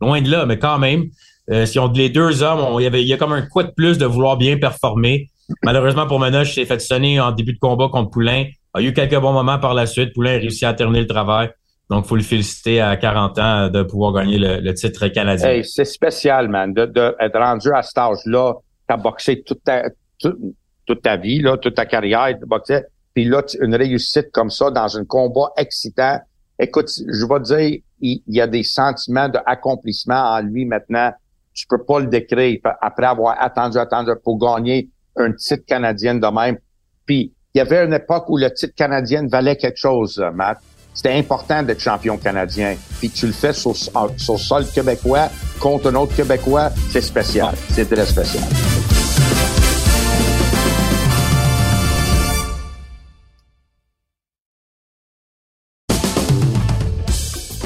Loin de là, mais quand même. Euh, si on les deux hommes, il y avait, il y a comme un coup de plus de vouloir bien performer. Malheureusement pour Menoche, s'est fait sonner en début de combat contre Poulain. Il a eu quelques bons moments par la suite. Poulain a réussi à terminer le travail. Donc, faut le féliciter à 40 ans de pouvoir gagner le, titre canadien. Hey, c'est spécial, man, de, de, être rendu à cet âge-là. T'as boxé toute ta, toute, ta vie, là, toute ta carrière, de boxer. Puis là, une réussite comme ça dans un combat excitant. Écoute, je vais te dire, il, il y a des sentiments d'accomplissement en lui maintenant tu peux pas le décrire après avoir attendu, attendu pour gagner un titre canadien de même. Puis, il y avait une époque où le titre canadien valait quelque chose, Matt. C'était important d'être champion canadien. Puis tu le fais sur, sur sol québécois contre un autre Québécois, c'est spécial. C'est très spécial.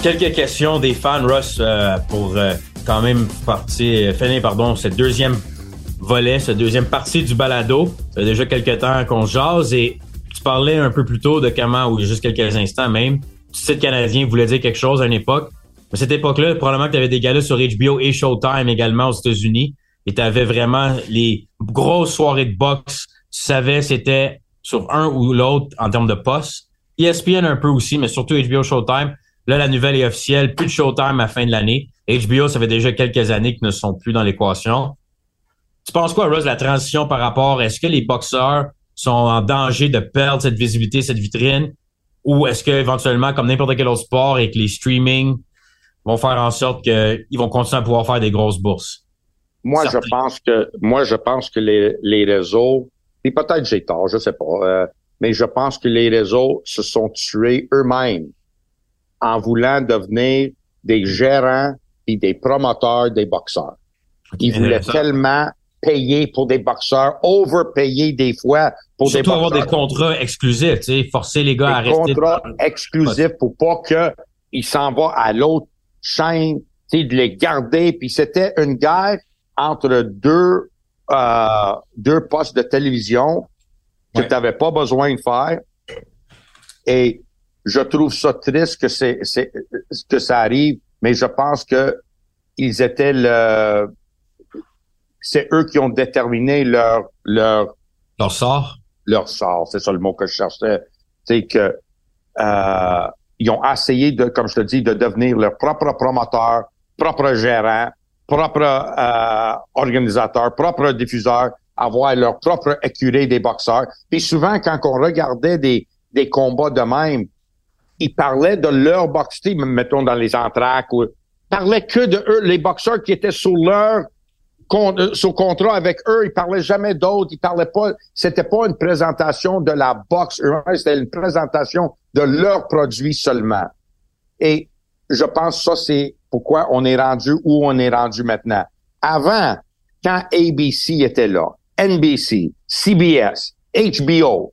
Quelques questions des fans, Russ, euh, pour euh, quand même parti, finir, pardon, cette deuxième volet, cette deuxième partie du balado. Ça fait déjà quelques temps qu'on jase et tu parlais un peu plus tôt de comment, ou juste quelques instants même, tu sais, le Canadien voulait dire quelque chose à une époque. Mais cette époque-là, probablement que tu avais des galas sur HBO et Showtime également aux États-Unis et tu avais vraiment les grosses soirées de boxe. Tu savais c'était sur un ou l'autre en termes de poste. ESPN un peu aussi, mais surtout HBO Showtime. Là, la nouvelle est officielle. Plus de Showtime à la fin de l'année. HBO, ça fait déjà quelques années qu'ils ne sont plus dans l'équation. Tu penses quoi, Rose, la transition par rapport, est-ce que les boxeurs sont en danger de perdre cette visibilité, cette vitrine? Ou est-ce que éventuellement, comme n'importe quel autre sport, et que les streaming vont faire en sorte qu'ils vont continuer à pouvoir faire des grosses bourses? Moi, je pense que moi, je pense que les, les réseaux, et peut-être j'ai tort, je sais pas, euh, mais je pense que les réseaux se sont tués eux-mêmes en voulant devenir des gérants et des promoteurs des boxeurs. Ils voulaient tellement payer pour des boxeurs, overpayer des fois pour Surtout des boxeurs. avoir des contrats exclusifs, tu sais, forcer les gars des à rester. contrats exclusifs pour pas que ils s'en vont à l'autre chaîne, tu sais, de les garder. Puis c'était une guerre entre deux euh, deux postes de télévision que tu n'avais pas besoin de faire. Et je trouve ça triste que c'est que ça arrive, mais je pense que ils étaient le c'est eux qui ont déterminé leur leur leur sort? Leur sort, c'est ça le mot que je cherchais. C'est que euh, ils ont essayé de, comme je te dis, de devenir leur propre promoteur, propre gérant, propre euh, organisateur, propre diffuseur, avoir leur propre écurie des boxeurs. Puis souvent, quand on regardait des, des combats de même, ils parlaient de leur boxe team, mettons dans les entraques, ou parlait que de eux, les boxeurs qui étaient sous leur euh, sous contrat avec eux, ils parlaient jamais d'autres, ils parlaient pas, c'était pas une présentation de la boxe, c'était une présentation de leurs produits seulement. Et je pense que ça, c'est pourquoi on est rendu où on est rendu maintenant. Avant, quand ABC était là, NBC, CBS, HBO,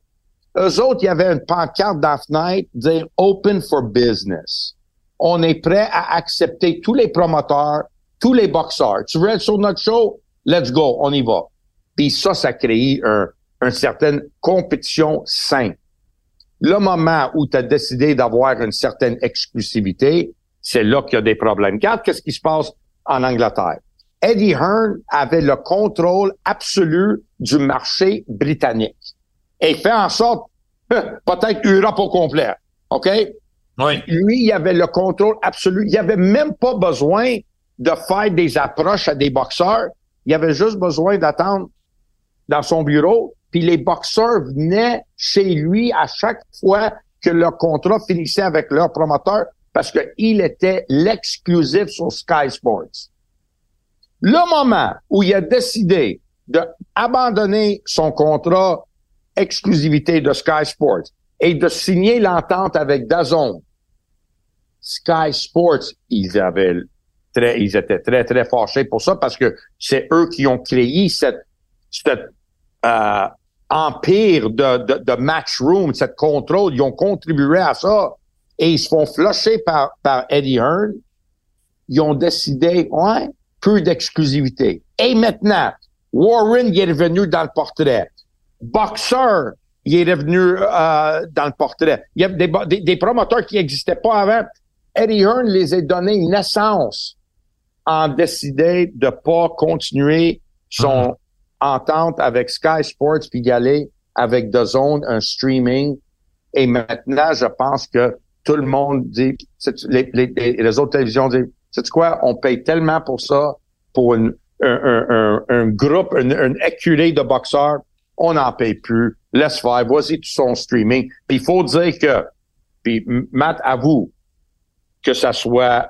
eux autres, il y avait une pancarte dans la fenêtre, dire Open for Business. On est prêt à accepter tous les promoteurs, tous les boxeurs. Tu veux être sur notre show? Let's go, on y va. Puis ça, ça crée un, une certaine compétition saine. Le moment où tu as décidé d'avoir une certaine exclusivité, c'est là qu'il y a des problèmes. Regarde qu'est-ce qui se passe en Angleterre. Eddie Hearn avait le contrôle absolu du marché britannique et fait en sorte, peut-être Europe au complet, OK? Oui. Lui, il avait le contrôle absolu. Il avait même pas besoin de faire des approches à des boxeurs. Il avait juste besoin d'attendre dans son bureau, puis les boxeurs venaient chez lui à chaque fois que leur contrat finissait avec leur promoteur parce qu'il était l'exclusif sur Sky Sports. Le moment où il a décidé d'abandonner son contrat exclusivité de Sky Sports et de signer l'entente avec Dazon, Sky Sports, ils avaient très, ils étaient très, très fâchés pour ça parce que c'est eux qui ont créé cette, cette euh, empire de, de, de matchroom, cette contrôle. Ils ont contribué à ça et ils se font flusher par, par Eddie Hearn. Ils ont décidé, ouais, peu d'exclusivité. Et maintenant, Warren est revenu dans le portrait. Boxer, il est revenu euh, dans le portrait. Il y a des, des, des promoteurs qui n'existaient pas avant. Eddie Hearn les a donné naissance en décidé de pas continuer son mm-hmm. entente avec Sky Sports puis y aller avec The Zone, un streaming. Et maintenant, je pense que tout le monde dit, les, les, les autres télévisions disent, c'est quoi, on paye tellement pour ça, pour une, un, un, un, groupe, une, une écurie de boxeurs, on n'en paye plus. Laisse faire, voici tout son streaming. Puis il faut dire que, puis Matt avoue que ça soit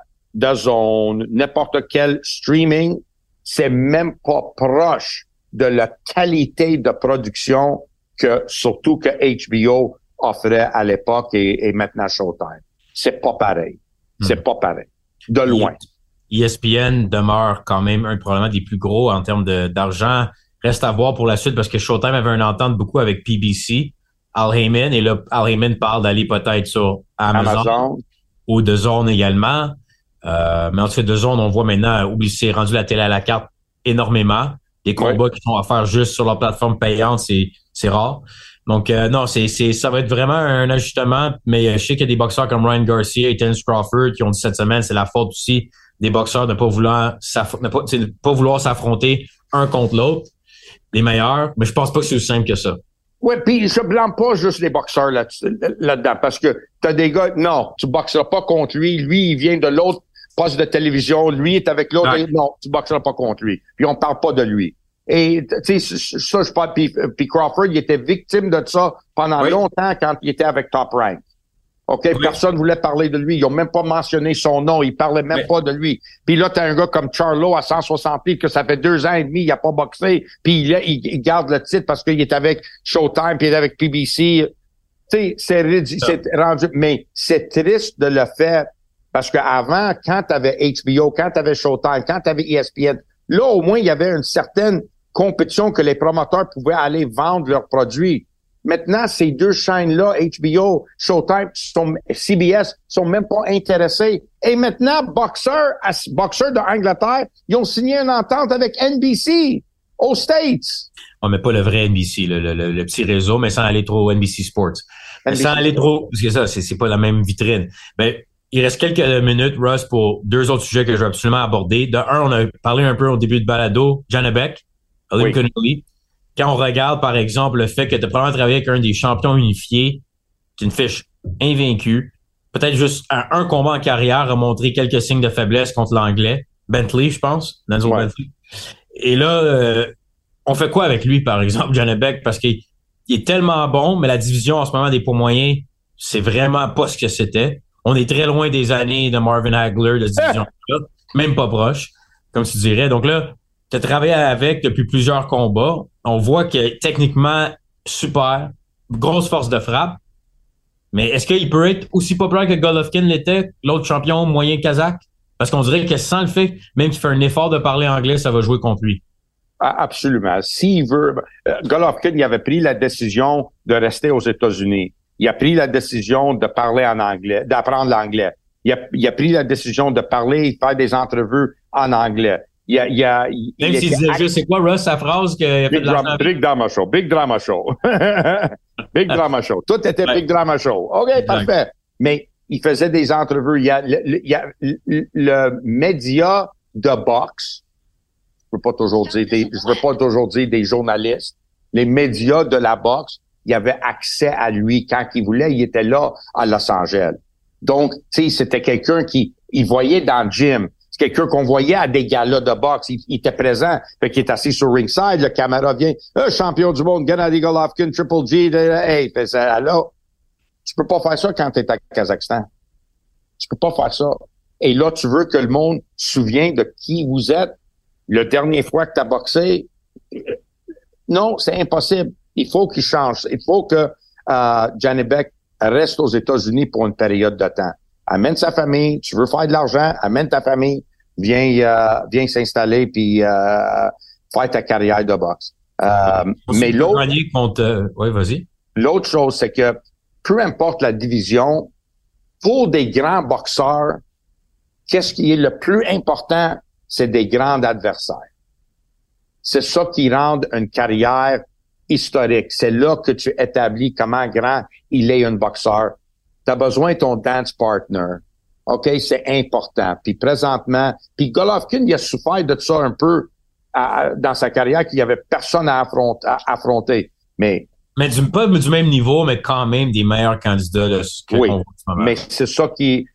zone, n'importe quel streaming, c'est même pas proche de la qualité de production que surtout que HBO offrait à l'époque et, maintenant Showtime. C'est pas pareil. C'est hmm. pas pareil. De loin. ESPN demeure quand même un probablement des plus gros en termes d'argent. Reste à voir pour la suite parce que Showtime avait une entente beaucoup avec PBC, Al Heyman, et là, Al Heyman parle d'aller peut-être sur Amazon, ou de Zone également. Euh, mais en fait, de Zone, on voit maintenant, oublie, c'est rendu la télé à la carte énormément. Les combats qui sont à faire juste sur la plateforme payante, c'est, c'est rare. Donc, euh, non, c'est, c'est, ça va être vraiment un ajustement, mais euh, je sais qu'il y a des boxeurs comme Ryan Garcia et Terence Crawford qui ont dit cette semaine, c'est la faute aussi des boxeurs de ne pas vouloir, ne pas, pas vouloir s'affronter un contre l'autre, les meilleurs, mais je pense pas que c'est aussi simple que ça. Oui, puis je blâme pas juste les boxeurs là, là-dedans, parce que tu as des gars, non, tu boxeras pas contre lui, lui, il vient de l'autre poste de télévision, lui est avec l'autre, non, tu boxeras pas contre lui. Puis on parle pas de lui. Et tu sais, ça, je parle, puis, Crawford, il était victime de ça pendant longtemps quand il était avec Top Rank. OK? Personne voulait parler de lui. Ils ont même pas mentionné son nom. Ils parlaient même pas de lui. Puis là, t'as un gars comme Charlo à 160 livres que ça fait deux ans et demi, il a pas boxé. Puis il, il, garde le titre parce qu'il est avec Showtime puis il est avec PBC. Tu sais, c'est, rendu, mais c'est triste de le faire parce qu'avant, quand t'avais HBO, quand t'avais Showtime, quand t'avais ESPN, là, au moins, il y avait une certaine compétition que les promoteurs pouvaient aller vendre leurs produits. Maintenant, ces deux chaînes-là, HBO, Showtime, sont, CBS, sont même pas intéressés. Et maintenant, Boxer, Boxer de Angleterre, ils ont signé une entente avec NBC aux States. On met pas le vrai NBC, le, le, petit réseau, mais sans aller trop NBC Sports. sans aller trop, parce que ça, c'est pas la même vitrine. Mais il reste quelques minutes, Russ, pour deux autres sujets que je veux absolument aborder. De un, on a parlé un peu au début de balado, Janabek, Olympic oui quand on regarde, par exemple, le fait que tu as probablement travaillé avec un des champions unifiés, qui est une fiche invaincue, peut-être juste un, combat en carrière a montré quelques signes de faiblesse contre l'anglais. Bentley, je pense. Bentley. Et là, euh, on fait quoi avec lui, par exemple, John Beck, parce qu'il est tellement bon, mais la division en ce moment des poids moyens, c'est vraiment pas ce que c'était. On est très loin des années de Marvin Hagler de division. même pas proche, comme tu dirais. Donc là, tu as travaillé avec depuis plusieurs combats. On voit que techniquement, super, grosse force de frappe. Mais est-ce qu'il peut être aussi populaire que Golovkin l'était, l'autre champion moyen kazakh? Parce qu'on dirait que sans le fait, même qu'il fait un effort de parler anglais, ça va jouer contre lui. Ah, absolument. S'il veut, euh, Golovkin, il avait pris la décision de rester aux États-Unis. Il a pris la décision de parler en anglais, d'apprendre l'anglais. Il a, pris la décision de parler, faire des entrevues en anglais. Il a, il a, il, Même s'il disait juste, c'est quoi, Russ, sa phrase que big, drama, big drama show, big drama show. big drama show. Tout était big drama show. OK, parfait. Mais il faisait des entrevues. Il y a le, il y a le média de boxe. Je veux pas toujours dire des, je veux pas toujours dire des journalistes. Les médias de la boxe, il y avait accès à lui quand il voulait. Il était là à Los Angeles. Donc, tu sais, c'était quelqu'un qui, il voyait dans le gym. C'est quelqu'un qu'on voyait à des galas de boxe. Il, était présent. Fait qu'il est assis sur ringside. Le caméra vient. Euh, champion du monde, Gennady Golovkin, Triple G. Hey, fait ça. Tu peux pas faire ça quand tu es à Kazakhstan. Tu peux pas faire ça. Et là, tu veux que le monde se souvienne de qui vous êtes. Le dernier fois que tu as boxé, non, c'est impossible. Il faut qu'il change. Il faut que euh, Beck reste aux États-Unis pour une période de temps. Amène sa famille. Tu veux faire de l'argent, amène ta famille. Viens, euh, viens s'installer puis euh, faire ta carrière de boxe. Euh, mais l'autre, ouais, vas-y. L'autre chose, c'est que peu importe la division, pour des grands boxeurs, qu'est-ce qui est le plus important? C'est des grands adversaires. C'est ça qui rend une carrière historique. C'est là que tu établis comment grand il est un boxeur. Tu as besoin de ton dance partner. OK? C'est important. Puis présentement, puis Golovkin, il a souffert de ça un peu dans sa carrière qu'il y avait personne à affronter. Mais mais du, pas du même niveau, mais quand même des meilleurs candidats. Là, oui, mais c'est ça qui...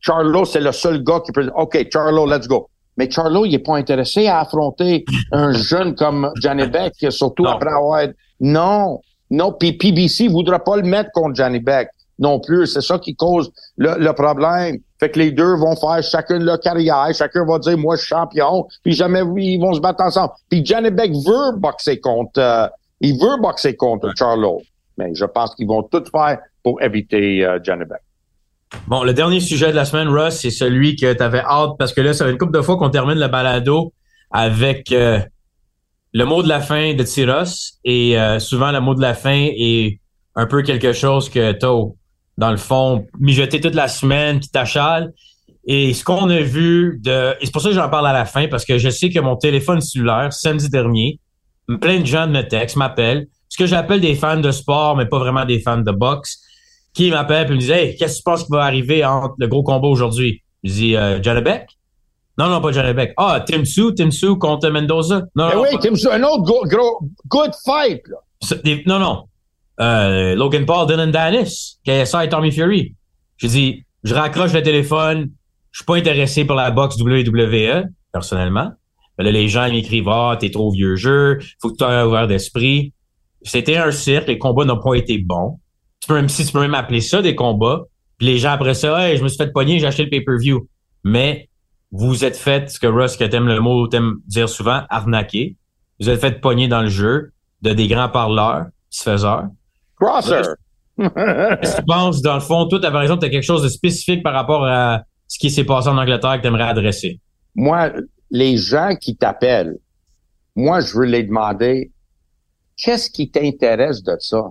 Charlo, c'est le seul gars qui peut... OK, Charlo, let's go. Mais Charlo, il est pas intéressé à affronter un jeune comme Johnny Beck, surtout après avoir... Non, non, puis PBC voudra pas le mettre contre Johnny Beck non plus. C'est ça qui cause le, problème. Fait que les deux vont faire chacun leur carrière, chacun va dire moi je suis champion, puis jamais ils vont se battre ensemble. Puis Johnny Beck veut boxer contre euh, il veut boxer contre Charlo, mais je pense qu'ils vont tout faire pour éviter euh, Johnny Beck. Bon, le dernier sujet de la semaine, Russ, c'est celui que tu avais hâte parce que là, ça fait une couple de fois qu'on termine le balado avec euh, le mot de la fin de Tyros et euh, souvent le mot de la fin est un peu quelque chose que t'as dans le fond mijoté toute la semaine puis t'achales. Et ce qu'on a vu de et c'est pour ça que j'en parle à la fin parce que je sais que mon téléphone cellulaire samedi dernier, plein de gens me textent, m'appellent, ce que j'appelle des fans de sport, mais pas vraiment des fans de boxe, qui m'appellent et me disent Hey, qu'est-ce que tu penses qui va arriver entre le gros combat aujourd'hui? Je dis euh, Johnny Beck? Non, non, pas Johnny Beck. Ah, Tim Sue, Tim Sue contre Mendoza. Non, non, oui, Tim Sue, un autre gros, good fight. Là. non, non. Euh, Logan Paul, Dylan Dennis, KSI et Tommy Fury. Je dis, je raccroche le téléphone, je suis pas intéressé par la boxe WWE, personnellement. Ben là, les gens m'écrivent Ah, t'es trop vieux jeu, faut que tu aies ouvert d'esprit. C'était un cirque, les combats n'ont pas été bons. Tu peux même si tu peux même appeler ça des combats. Puis les gens après ça, hey, je me suis fait pogner, j'ai acheté le pay-per-view. Mais vous êtes fait, ce que Russ, que t'aimes le mot, t'aimes dire souvent, arnaquer. Vous êtes fait pogner dans le jeu de des grands parleurs, faiseurs. Crosser! Qu'est-ce que tu penses, dans le fond, toi, t'as par exemple, t'as quelque chose de spécifique par rapport à ce qui s'est passé en Angleterre que t'aimerais adresser? Moi, les gens qui t'appellent, moi, je veux les demander, qu'est-ce qui t'intéresse de ça?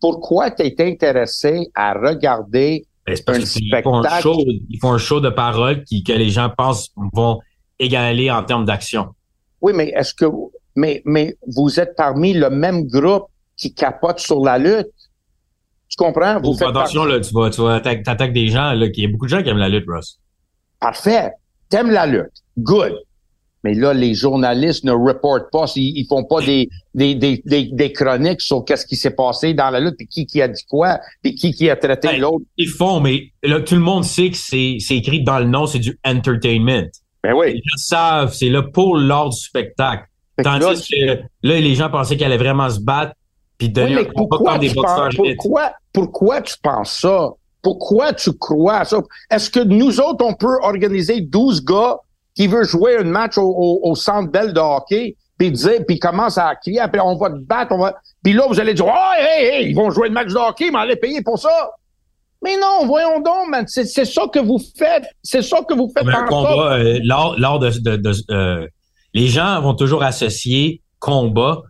Pourquoi tu es intéressé à regarder ben, un spectacle? Font un show, ils font un show de parole qui, que les gens pensent vont égaler en termes d'action. Oui, mais est-ce que, mais, mais vous êtes parmi le même groupe qui capote sur la lutte? Tu comprends? Vous faites attention, là, tu vas, tu vas attaquer des gens, là, il y a beaucoup de gens qui aiment la lutte, Ross. Parfait. T'aimes la lutte. Good. Mais là, les journalistes ne reportent pas, ils, ils font pas des, des, des, des, chroniques sur qu'est-ce qui s'est passé dans la lutte, puis qui, qui a dit quoi, puis qui, qui a traité ben, l'autre. Ils font, mais là, tout le monde sait que c'est, c'est écrit dans le nom, c'est du entertainment. Ben oui. Les gens savent, c'est là pour l'ordre du spectacle. Tandis que là, les gens pensaient qu'elle allait vraiment se battre, puis oui, pourquoi, des boxeurs pourquoi, pourquoi tu penses ça? Pourquoi tu crois à ça? Est-ce que nous autres, on peut organiser 12 gars qui veut jouer un match au, au, centre belle de hockey, puis dire, puis commence à crier, après on va te battre, on va. Puis là, vous allez dire, oh, hey, hey, ils vont jouer le match de hockey, mais allez payer pour ça. Mais non, voyons donc, man. C'est, c'est ça que vous faites. C'est ça que vous faites. Un combat, euh, lors, de, de, de euh, les gens vont toujours associer combat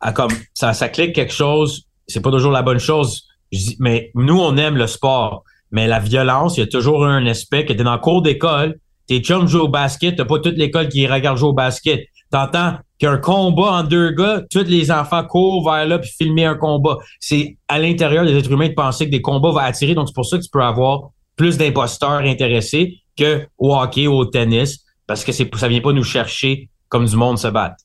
à comme ça, ça clique quelque chose. C'est pas toujours la bonne chose. mais nous, on aime le sport. Mais la violence, il y a toujours un aspect que t'es dans le cours d'école, tes chums jouent au basket, t'as pas toute l'école qui regarde jouer au basket. T'entends qu'un combat en deux gars, tous les enfants courent vers là puis filmer un combat. C'est à l'intérieur des êtres humains de penser que des combats vont attirer. Donc, c'est pour ça que tu peux avoir plus d'imposteurs intéressés que au hockey ou au tennis parce que c'est ça vient pas nous chercher comme du monde se bat.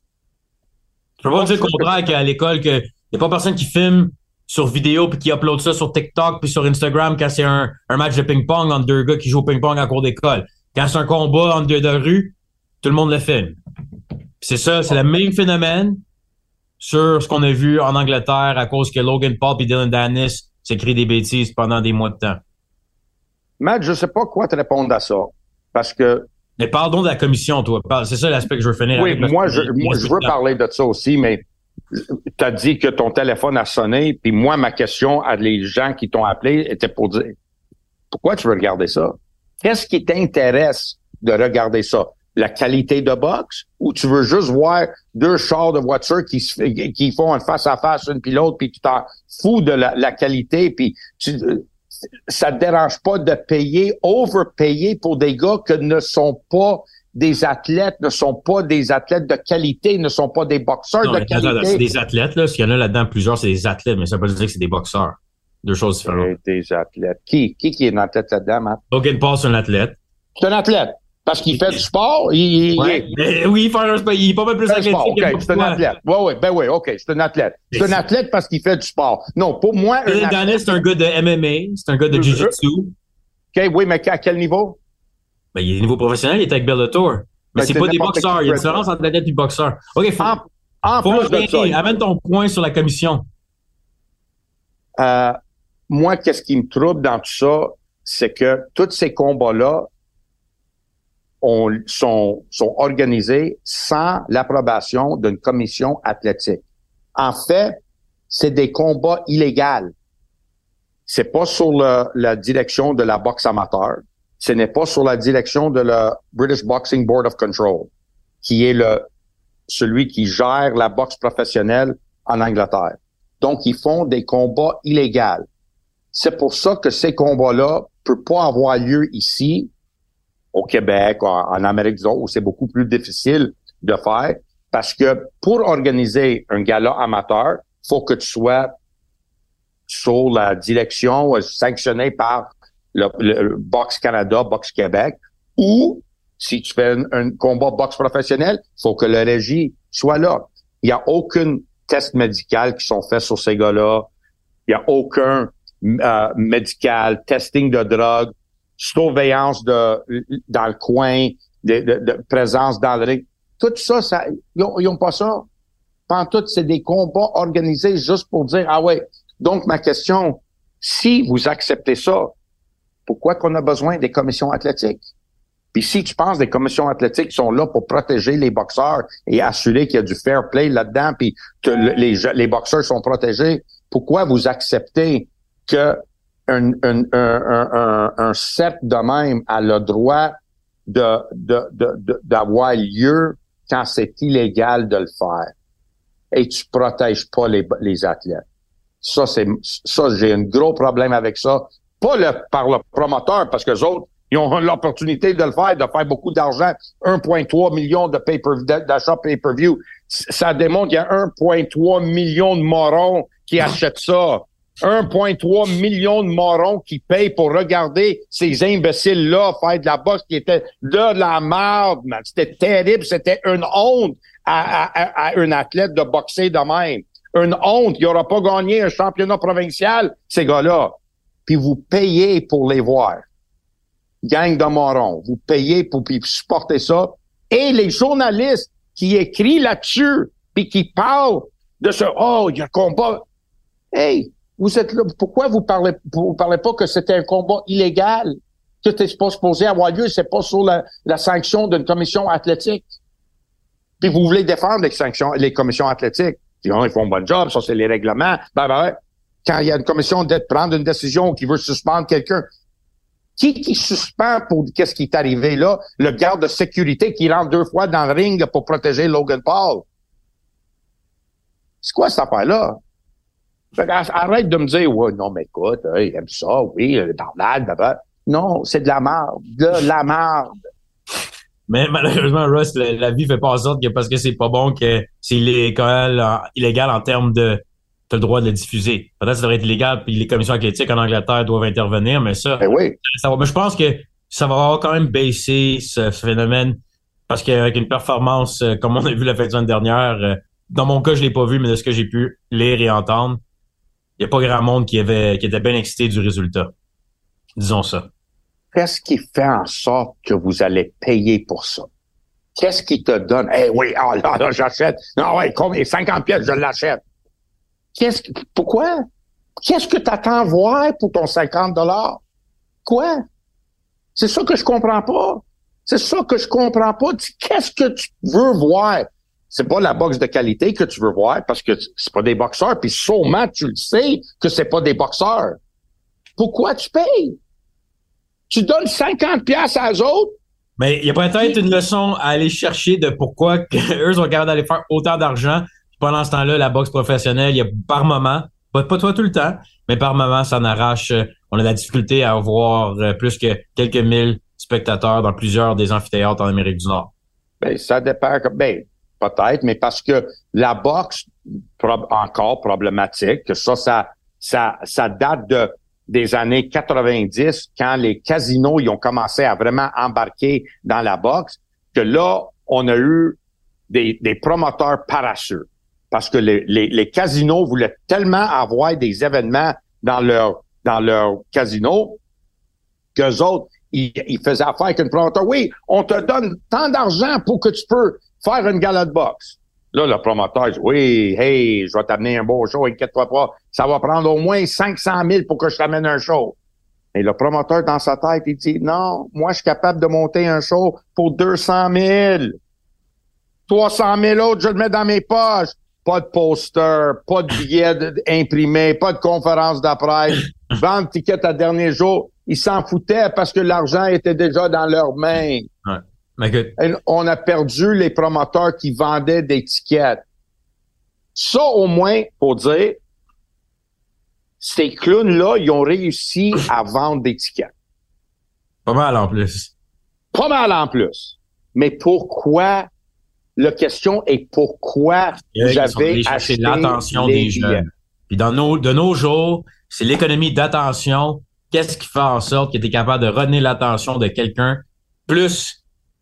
Je peux pas dire le contraire qu'à l'école que y a pas personne qui filme sur vidéo puis qui upload ça sur TikTok puis sur Instagram quand c'est un, un match de ping-pong entre deux gars qui jouent au ping-pong en cours d'école. Quand c'est un combat entre deux de rue, tout le monde le filme. C'est ça, c'est le même phénomène sur ce qu'on a vu en Angleterre à cause que Logan Paul et Dylan Dennis s'écrit des bêtises pendant des mois de temps. Matt, je sais pas quoi te répondre à ça. Parce que. Mais pardon de la commission, toi. C'est ça l'aspect que je veux finir. Oui, moi, je, moi, je veux parler de ça aussi, mais tu as dit que ton téléphone a sonné, puis moi, ma question à les gens qui t'ont appelé était pour dire pourquoi tu veux regarder ça? Qu'est-ce qui t'intéresse de regarder ça? La qualité de boxe ou tu veux juste voir deux chars de voiture qui, qui font un face-à-face une puis l'autre puis tu t'en fous de la, qualité puis tu, ça te dérange pas de payer, overpayer pour des gars que ne sont pas des athlètes, ne sont pas des athlètes de qualité, ne sont pas des boxeurs de qualité. C'est des athlètes, là. S'il y en a là-dedans plusieurs, c'est des athlètes, mais ça veut pas dire que c'est des boxeurs. Deux choses différentes. Des athlètes. Qui? Qui, qui est un athlète là-dedans, Matt? Logan Paul, c'est un athlète. C'est un athlète. Parce qu'il fait du sport, il, ouais. il, oui, il, fait un, il est pas mal plus athlétique okay, c'est un athlète. Oui, oui, ben oui, OK, c'est un athlète. C'est un athlète parce qu'il fait du sport. Non, pour moi... Athlète, c'est un gars de MMA, c'est un gars de Jiu-Jitsu. OK, oui, mais à quel niveau? Ben, il est niveau professionnel, il est avec Bellator. Mais ben, c'est pas des boxeurs. Il y a une différence entre l'athlète et le boxeur. OK, faut, en, en faut plus de ça, amène ton point sur la commission. Euh, moi, qu'est-ce qui me trouble dans tout ça, c'est que tous ces combats-là sont, sont organisés sans l'approbation d'une commission athlétique. En fait, c'est des combats illégaux. C'est pas sur la direction de la boxe amateur. Ce n'est pas sur la direction de la British Boxing Board of Control, qui est le celui qui gère la boxe professionnelle en Angleterre. Donc, ils font des combats illégaux. C'est pour ça que ces combats-là peuvent pas avoir lieu ici, au Québec, en, Amérique du Nord, où c'est beaucoup plus difficile de faire, parce que pour organiser un gala amateur, faut que tu sois sur la direction euh, sanctionnée par le, Box Canada, Box Québec, ou si tu fais un, combat boxe professionnel, faut que le régie soit là. Il n'y a aucun test médical qui sont faits sur ces gars-là. Il n'y a aucun euh, médical, testing de drogue, surveillance de dans le coin, de, présence dans le ring. Tout ça, ça ils n'ont pas ça. tout, c'est des combats organisés juste pour dire ah ouais. Donc ma question, si vous acceptez ça, pourquoi qu'on a besoin des commissions athlétiques? Puis si tu penses des commissions athlétiques sont là pour protéger les boxeurs et assurer qu'il y a du fair play là-dedans, puis que les, les boxeurs sont protégés, pourquoi vous acceptez que un, un, un, un, cercle de même a le droit de, d'avoir lieu quand c'est illégal de le faire. Et tu protèges pas les, les athlètes. Ça, c'est, ça, j'ai un gros problème avec ça. Pas le, par le promoteur, parce que les autres, ils ont l'opportunité de le faire, de faire beaucoup d'argent. 1,3 million de pay d'achats pay-per-view. Ça démontre qu'il y a 1,3 million de morons qui achètent ça. 1,3 million de morons qui payent pour regarder ces imbéciles-là faire de la boxe qui était de la merde. C'était terrible. C'était une honte à, à, à, un athlète de boxer de même. Une honte. Il n'aura pas gagné un championnat provincial, ces gars-là. Puis vous payez pour les voir. Gang de morons. Vous payez pour supporter ça. Et les journalistes qui écrivent là-dessus, puis qui parlent de ce, oh, il y a un combat. Hey, vous êtes là. Pourquoi vous parlez, vous parlez pas que c'était un combat illégal? Que tu pas supposé avoir lieu, c'est pas sur la, la sanction d'une commission athlétique? Puis vous voulez défendre les sanctions, les commissions athlétiques. Ils font un bon job, ça c'est les règlements. Ben, ben, quand il y a une commission de prendre une décision qui veut suspendre quelqu'un, qui qui suspend pour qu'est-ce qui est arrivé là? Le garde de sécurité qui rentre deux fois dans le ring pour protéger Logan Paul. C'est quoi cette affaire-là? Arrête de me dire, ouais, non, mais écoute, il aime ça, oui, barbade, baba. Non, c'est de la merde, de la merde. Mais malheureusement, Russ, la, vie fait pas en sorte que parce que c'est pas bon que c'est illégal, illégal en termes de tu le droit de le diffuser. Peut-être que ça devrait être illégal, puis les commissions athlétiques en Angleterre doivent intervenir, mais ça, ben oui. ça va. Mais je pense que ça va avoir quand même baissé ce phénomène parce qu'avec une performance euh, comme on a vu la fin de semaine dernière, euh, dans mon cas, je l'ai pas vu, mais de ce que j'ai pu lire et entendre, il n'y a pas grand monde qui avait qui était bien excité du résultat. Disons ça. Qu'est-ce qui fait en sorte que vous allez payer pour ça? Qu'est-ce qui te donne? Eh oui, ah là, là j'achète. Non, ouais, combien? 50 pièces, je l'achète. Qu'est-ce que, pourquoi? Qu'est-ce que tu attends voir pour ton 50 dollars? Quoi? C'est ça que je comprends pas. C'est ça que je comprends pas. Qu'est-ce que tu veux voir? C'est pas la boxe de qualité que tu veux voir parce que c'est pas des boxeurs. Puis sûrement, tu le sais que c'est pas des boxeurs. Pourquoi tu payes? Tu donnes 50 pièces à eux autres? Mais il y a peut-être une leçon à aller chercher de pourquoi eux sont capables d'aller faire autant d'argent pendant ce temps-là, la boxe professionnelle, il y a par moment, pas, pas toi tout le temps, mais par moment, ça en arrache. Euh, on a la difficulté à avoir euh, plus que quelques mille spectateurs dans plusieurs des amphithéâtres en Amérique du Nord. Ben, ça dépend. Ben, peut-être, mais parce que la boxe, encore problématique, que ça, ça, ça, ça date de des années 90, quand les casinos ils ont commencé à vraiment embarquer dans la boxe, que là, on a eu des, des promoteurs parachutes parce que les, les, casinos voulaient tellement avoir des événements dans leur dans leur casino qu'eux autres, ils, faisaient affaire avec une promoteur. Oui, on te donne tant d'argent pour que tu peux faire une gala de boxe. Là, le promoteur dit, oui, hey, je vais t'amener un beau show, inquiète-toi pas. Ça va prendre au moins 500 000 pour que je t'amène un show. Et le promoteur, dans sa tête, il dit, non, moi, je suis capable de monter un show pour 200 000. 300 000 autres, je le mets dans mes poches pas de poster, pas de billets imprimés, pas de conférence d'après, vendre ticket à dernier jour. Ils s'en foutaient parce que l'argent était déjà dans leurs mains. On a perdu les promoteurs qui vendaient des tickets. Ça, au moins, pour dire, ces clowns-là, ils ont réussi à vendre des tickets. Pas mal en plus. Pas mal en plus. Mais pourquoi la question est pourquoi avez acheté l'attention des jeunes. Puis dans nos, de nos jours, c'est l'économie d'attention. Qu'est-ce qui fait en sorte que tu es capable de retenir l'attention de quelqu'un plus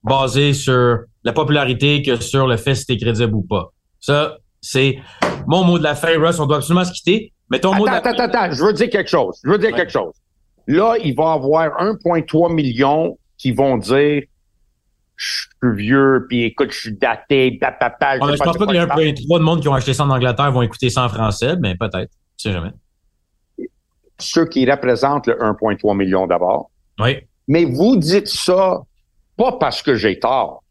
basé sur la popularité que sur le fait si t'es crédible ou pas. Ça, c'est mon mot de la fin, Russ. On doit absolument se quitter. Mais ton attends, mot de la attends, attends, attends, je veux dire quelque chose. Je veux dire quelque chose. Là, il va y avoir 1,3 million qui vont dire je suis vieux, puis écoute, je suis daté, papa. Je, je pense pas qu'il y a un peu trop de monde qui ont acheté ça en Angleterre vont écouter ça en français, mais peut-être. Je sais jamais. Ceux qui représentent le 1,3 million d'abord. Oui. Mais vous dites ça pas parce que j'ai tort,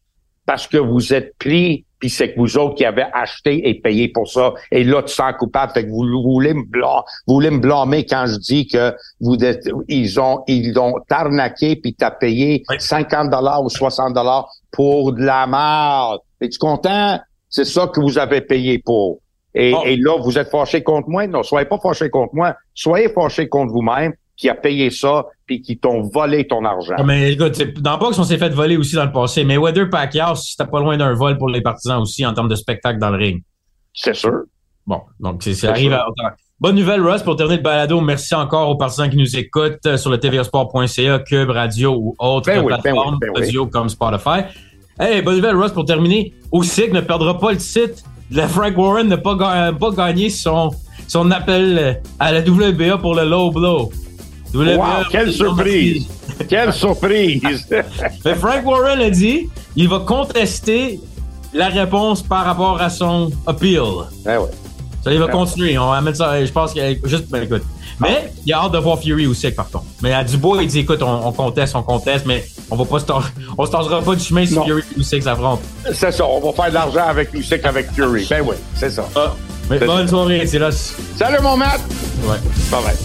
parce que vous êtes pris puis c'est que vous autres qui avez acheté et payé pour ça. Et là, tu sens coupable. Fait que vous, voulez me blâmer, vous voulez me blâmer quand je dis que vous êtes, ils ont, ils ont arnaqué puis t'as payé 50 dollars ou 60 dollars pour de la merde. Es-tu content? C'est ça que vous avez payé pour. Et, et là, vous êtes fâché contre moi? Non, soyez pas fâché contre moi. Soyez fâché contre vous-même qui a payé ça puis qui t'ont volé ton argent. Ah, mais écoute, dans Box, on s'est fait voler aussi dans le passé. Mais Weather Pacquiao, c'était pas loin d'un vol pour les partisans aussi en termes de spectacle dans le ring. C'est sûr. Bon, donc c'est arrive à Bonne nouvelle, Russ, pour terminer le balado. Merci encore aux partisans qui nous écoutent euh, sur le tvsport.ca, Cube Radio ou autres ben ben plateformes ben radio comme Spotify. Hey, bonne nouvelle, Russ, pour terminer. Aussi ne perdra pas le titre. Le Frank Warren n'a pas, pas gagné son, son appel à la WBA pour le low blow. Wow, quelle surprise! quelle surprise! Mais Frank Warren a dit il va contester la réponse par rapport à son appeal. Ben ouais. Ça, il va continuer. On va mettre ça. Je pense que juste, ben, écoute. Mais il a hâte de voir Fury aussi, par contre. Mais à Dubois, il dit, écoute, on, conteste, on conteste, mais on va pas se on se tangera pas du chemin si Fury et Usyk s'affrontent. C'est ça. On va faire de l'argent avec Usyk avec Fury. Ben oui, c'est ça. Ah, mais bonne soirée, c'est là. Salut, mon Matt. Ouais. Bye bye.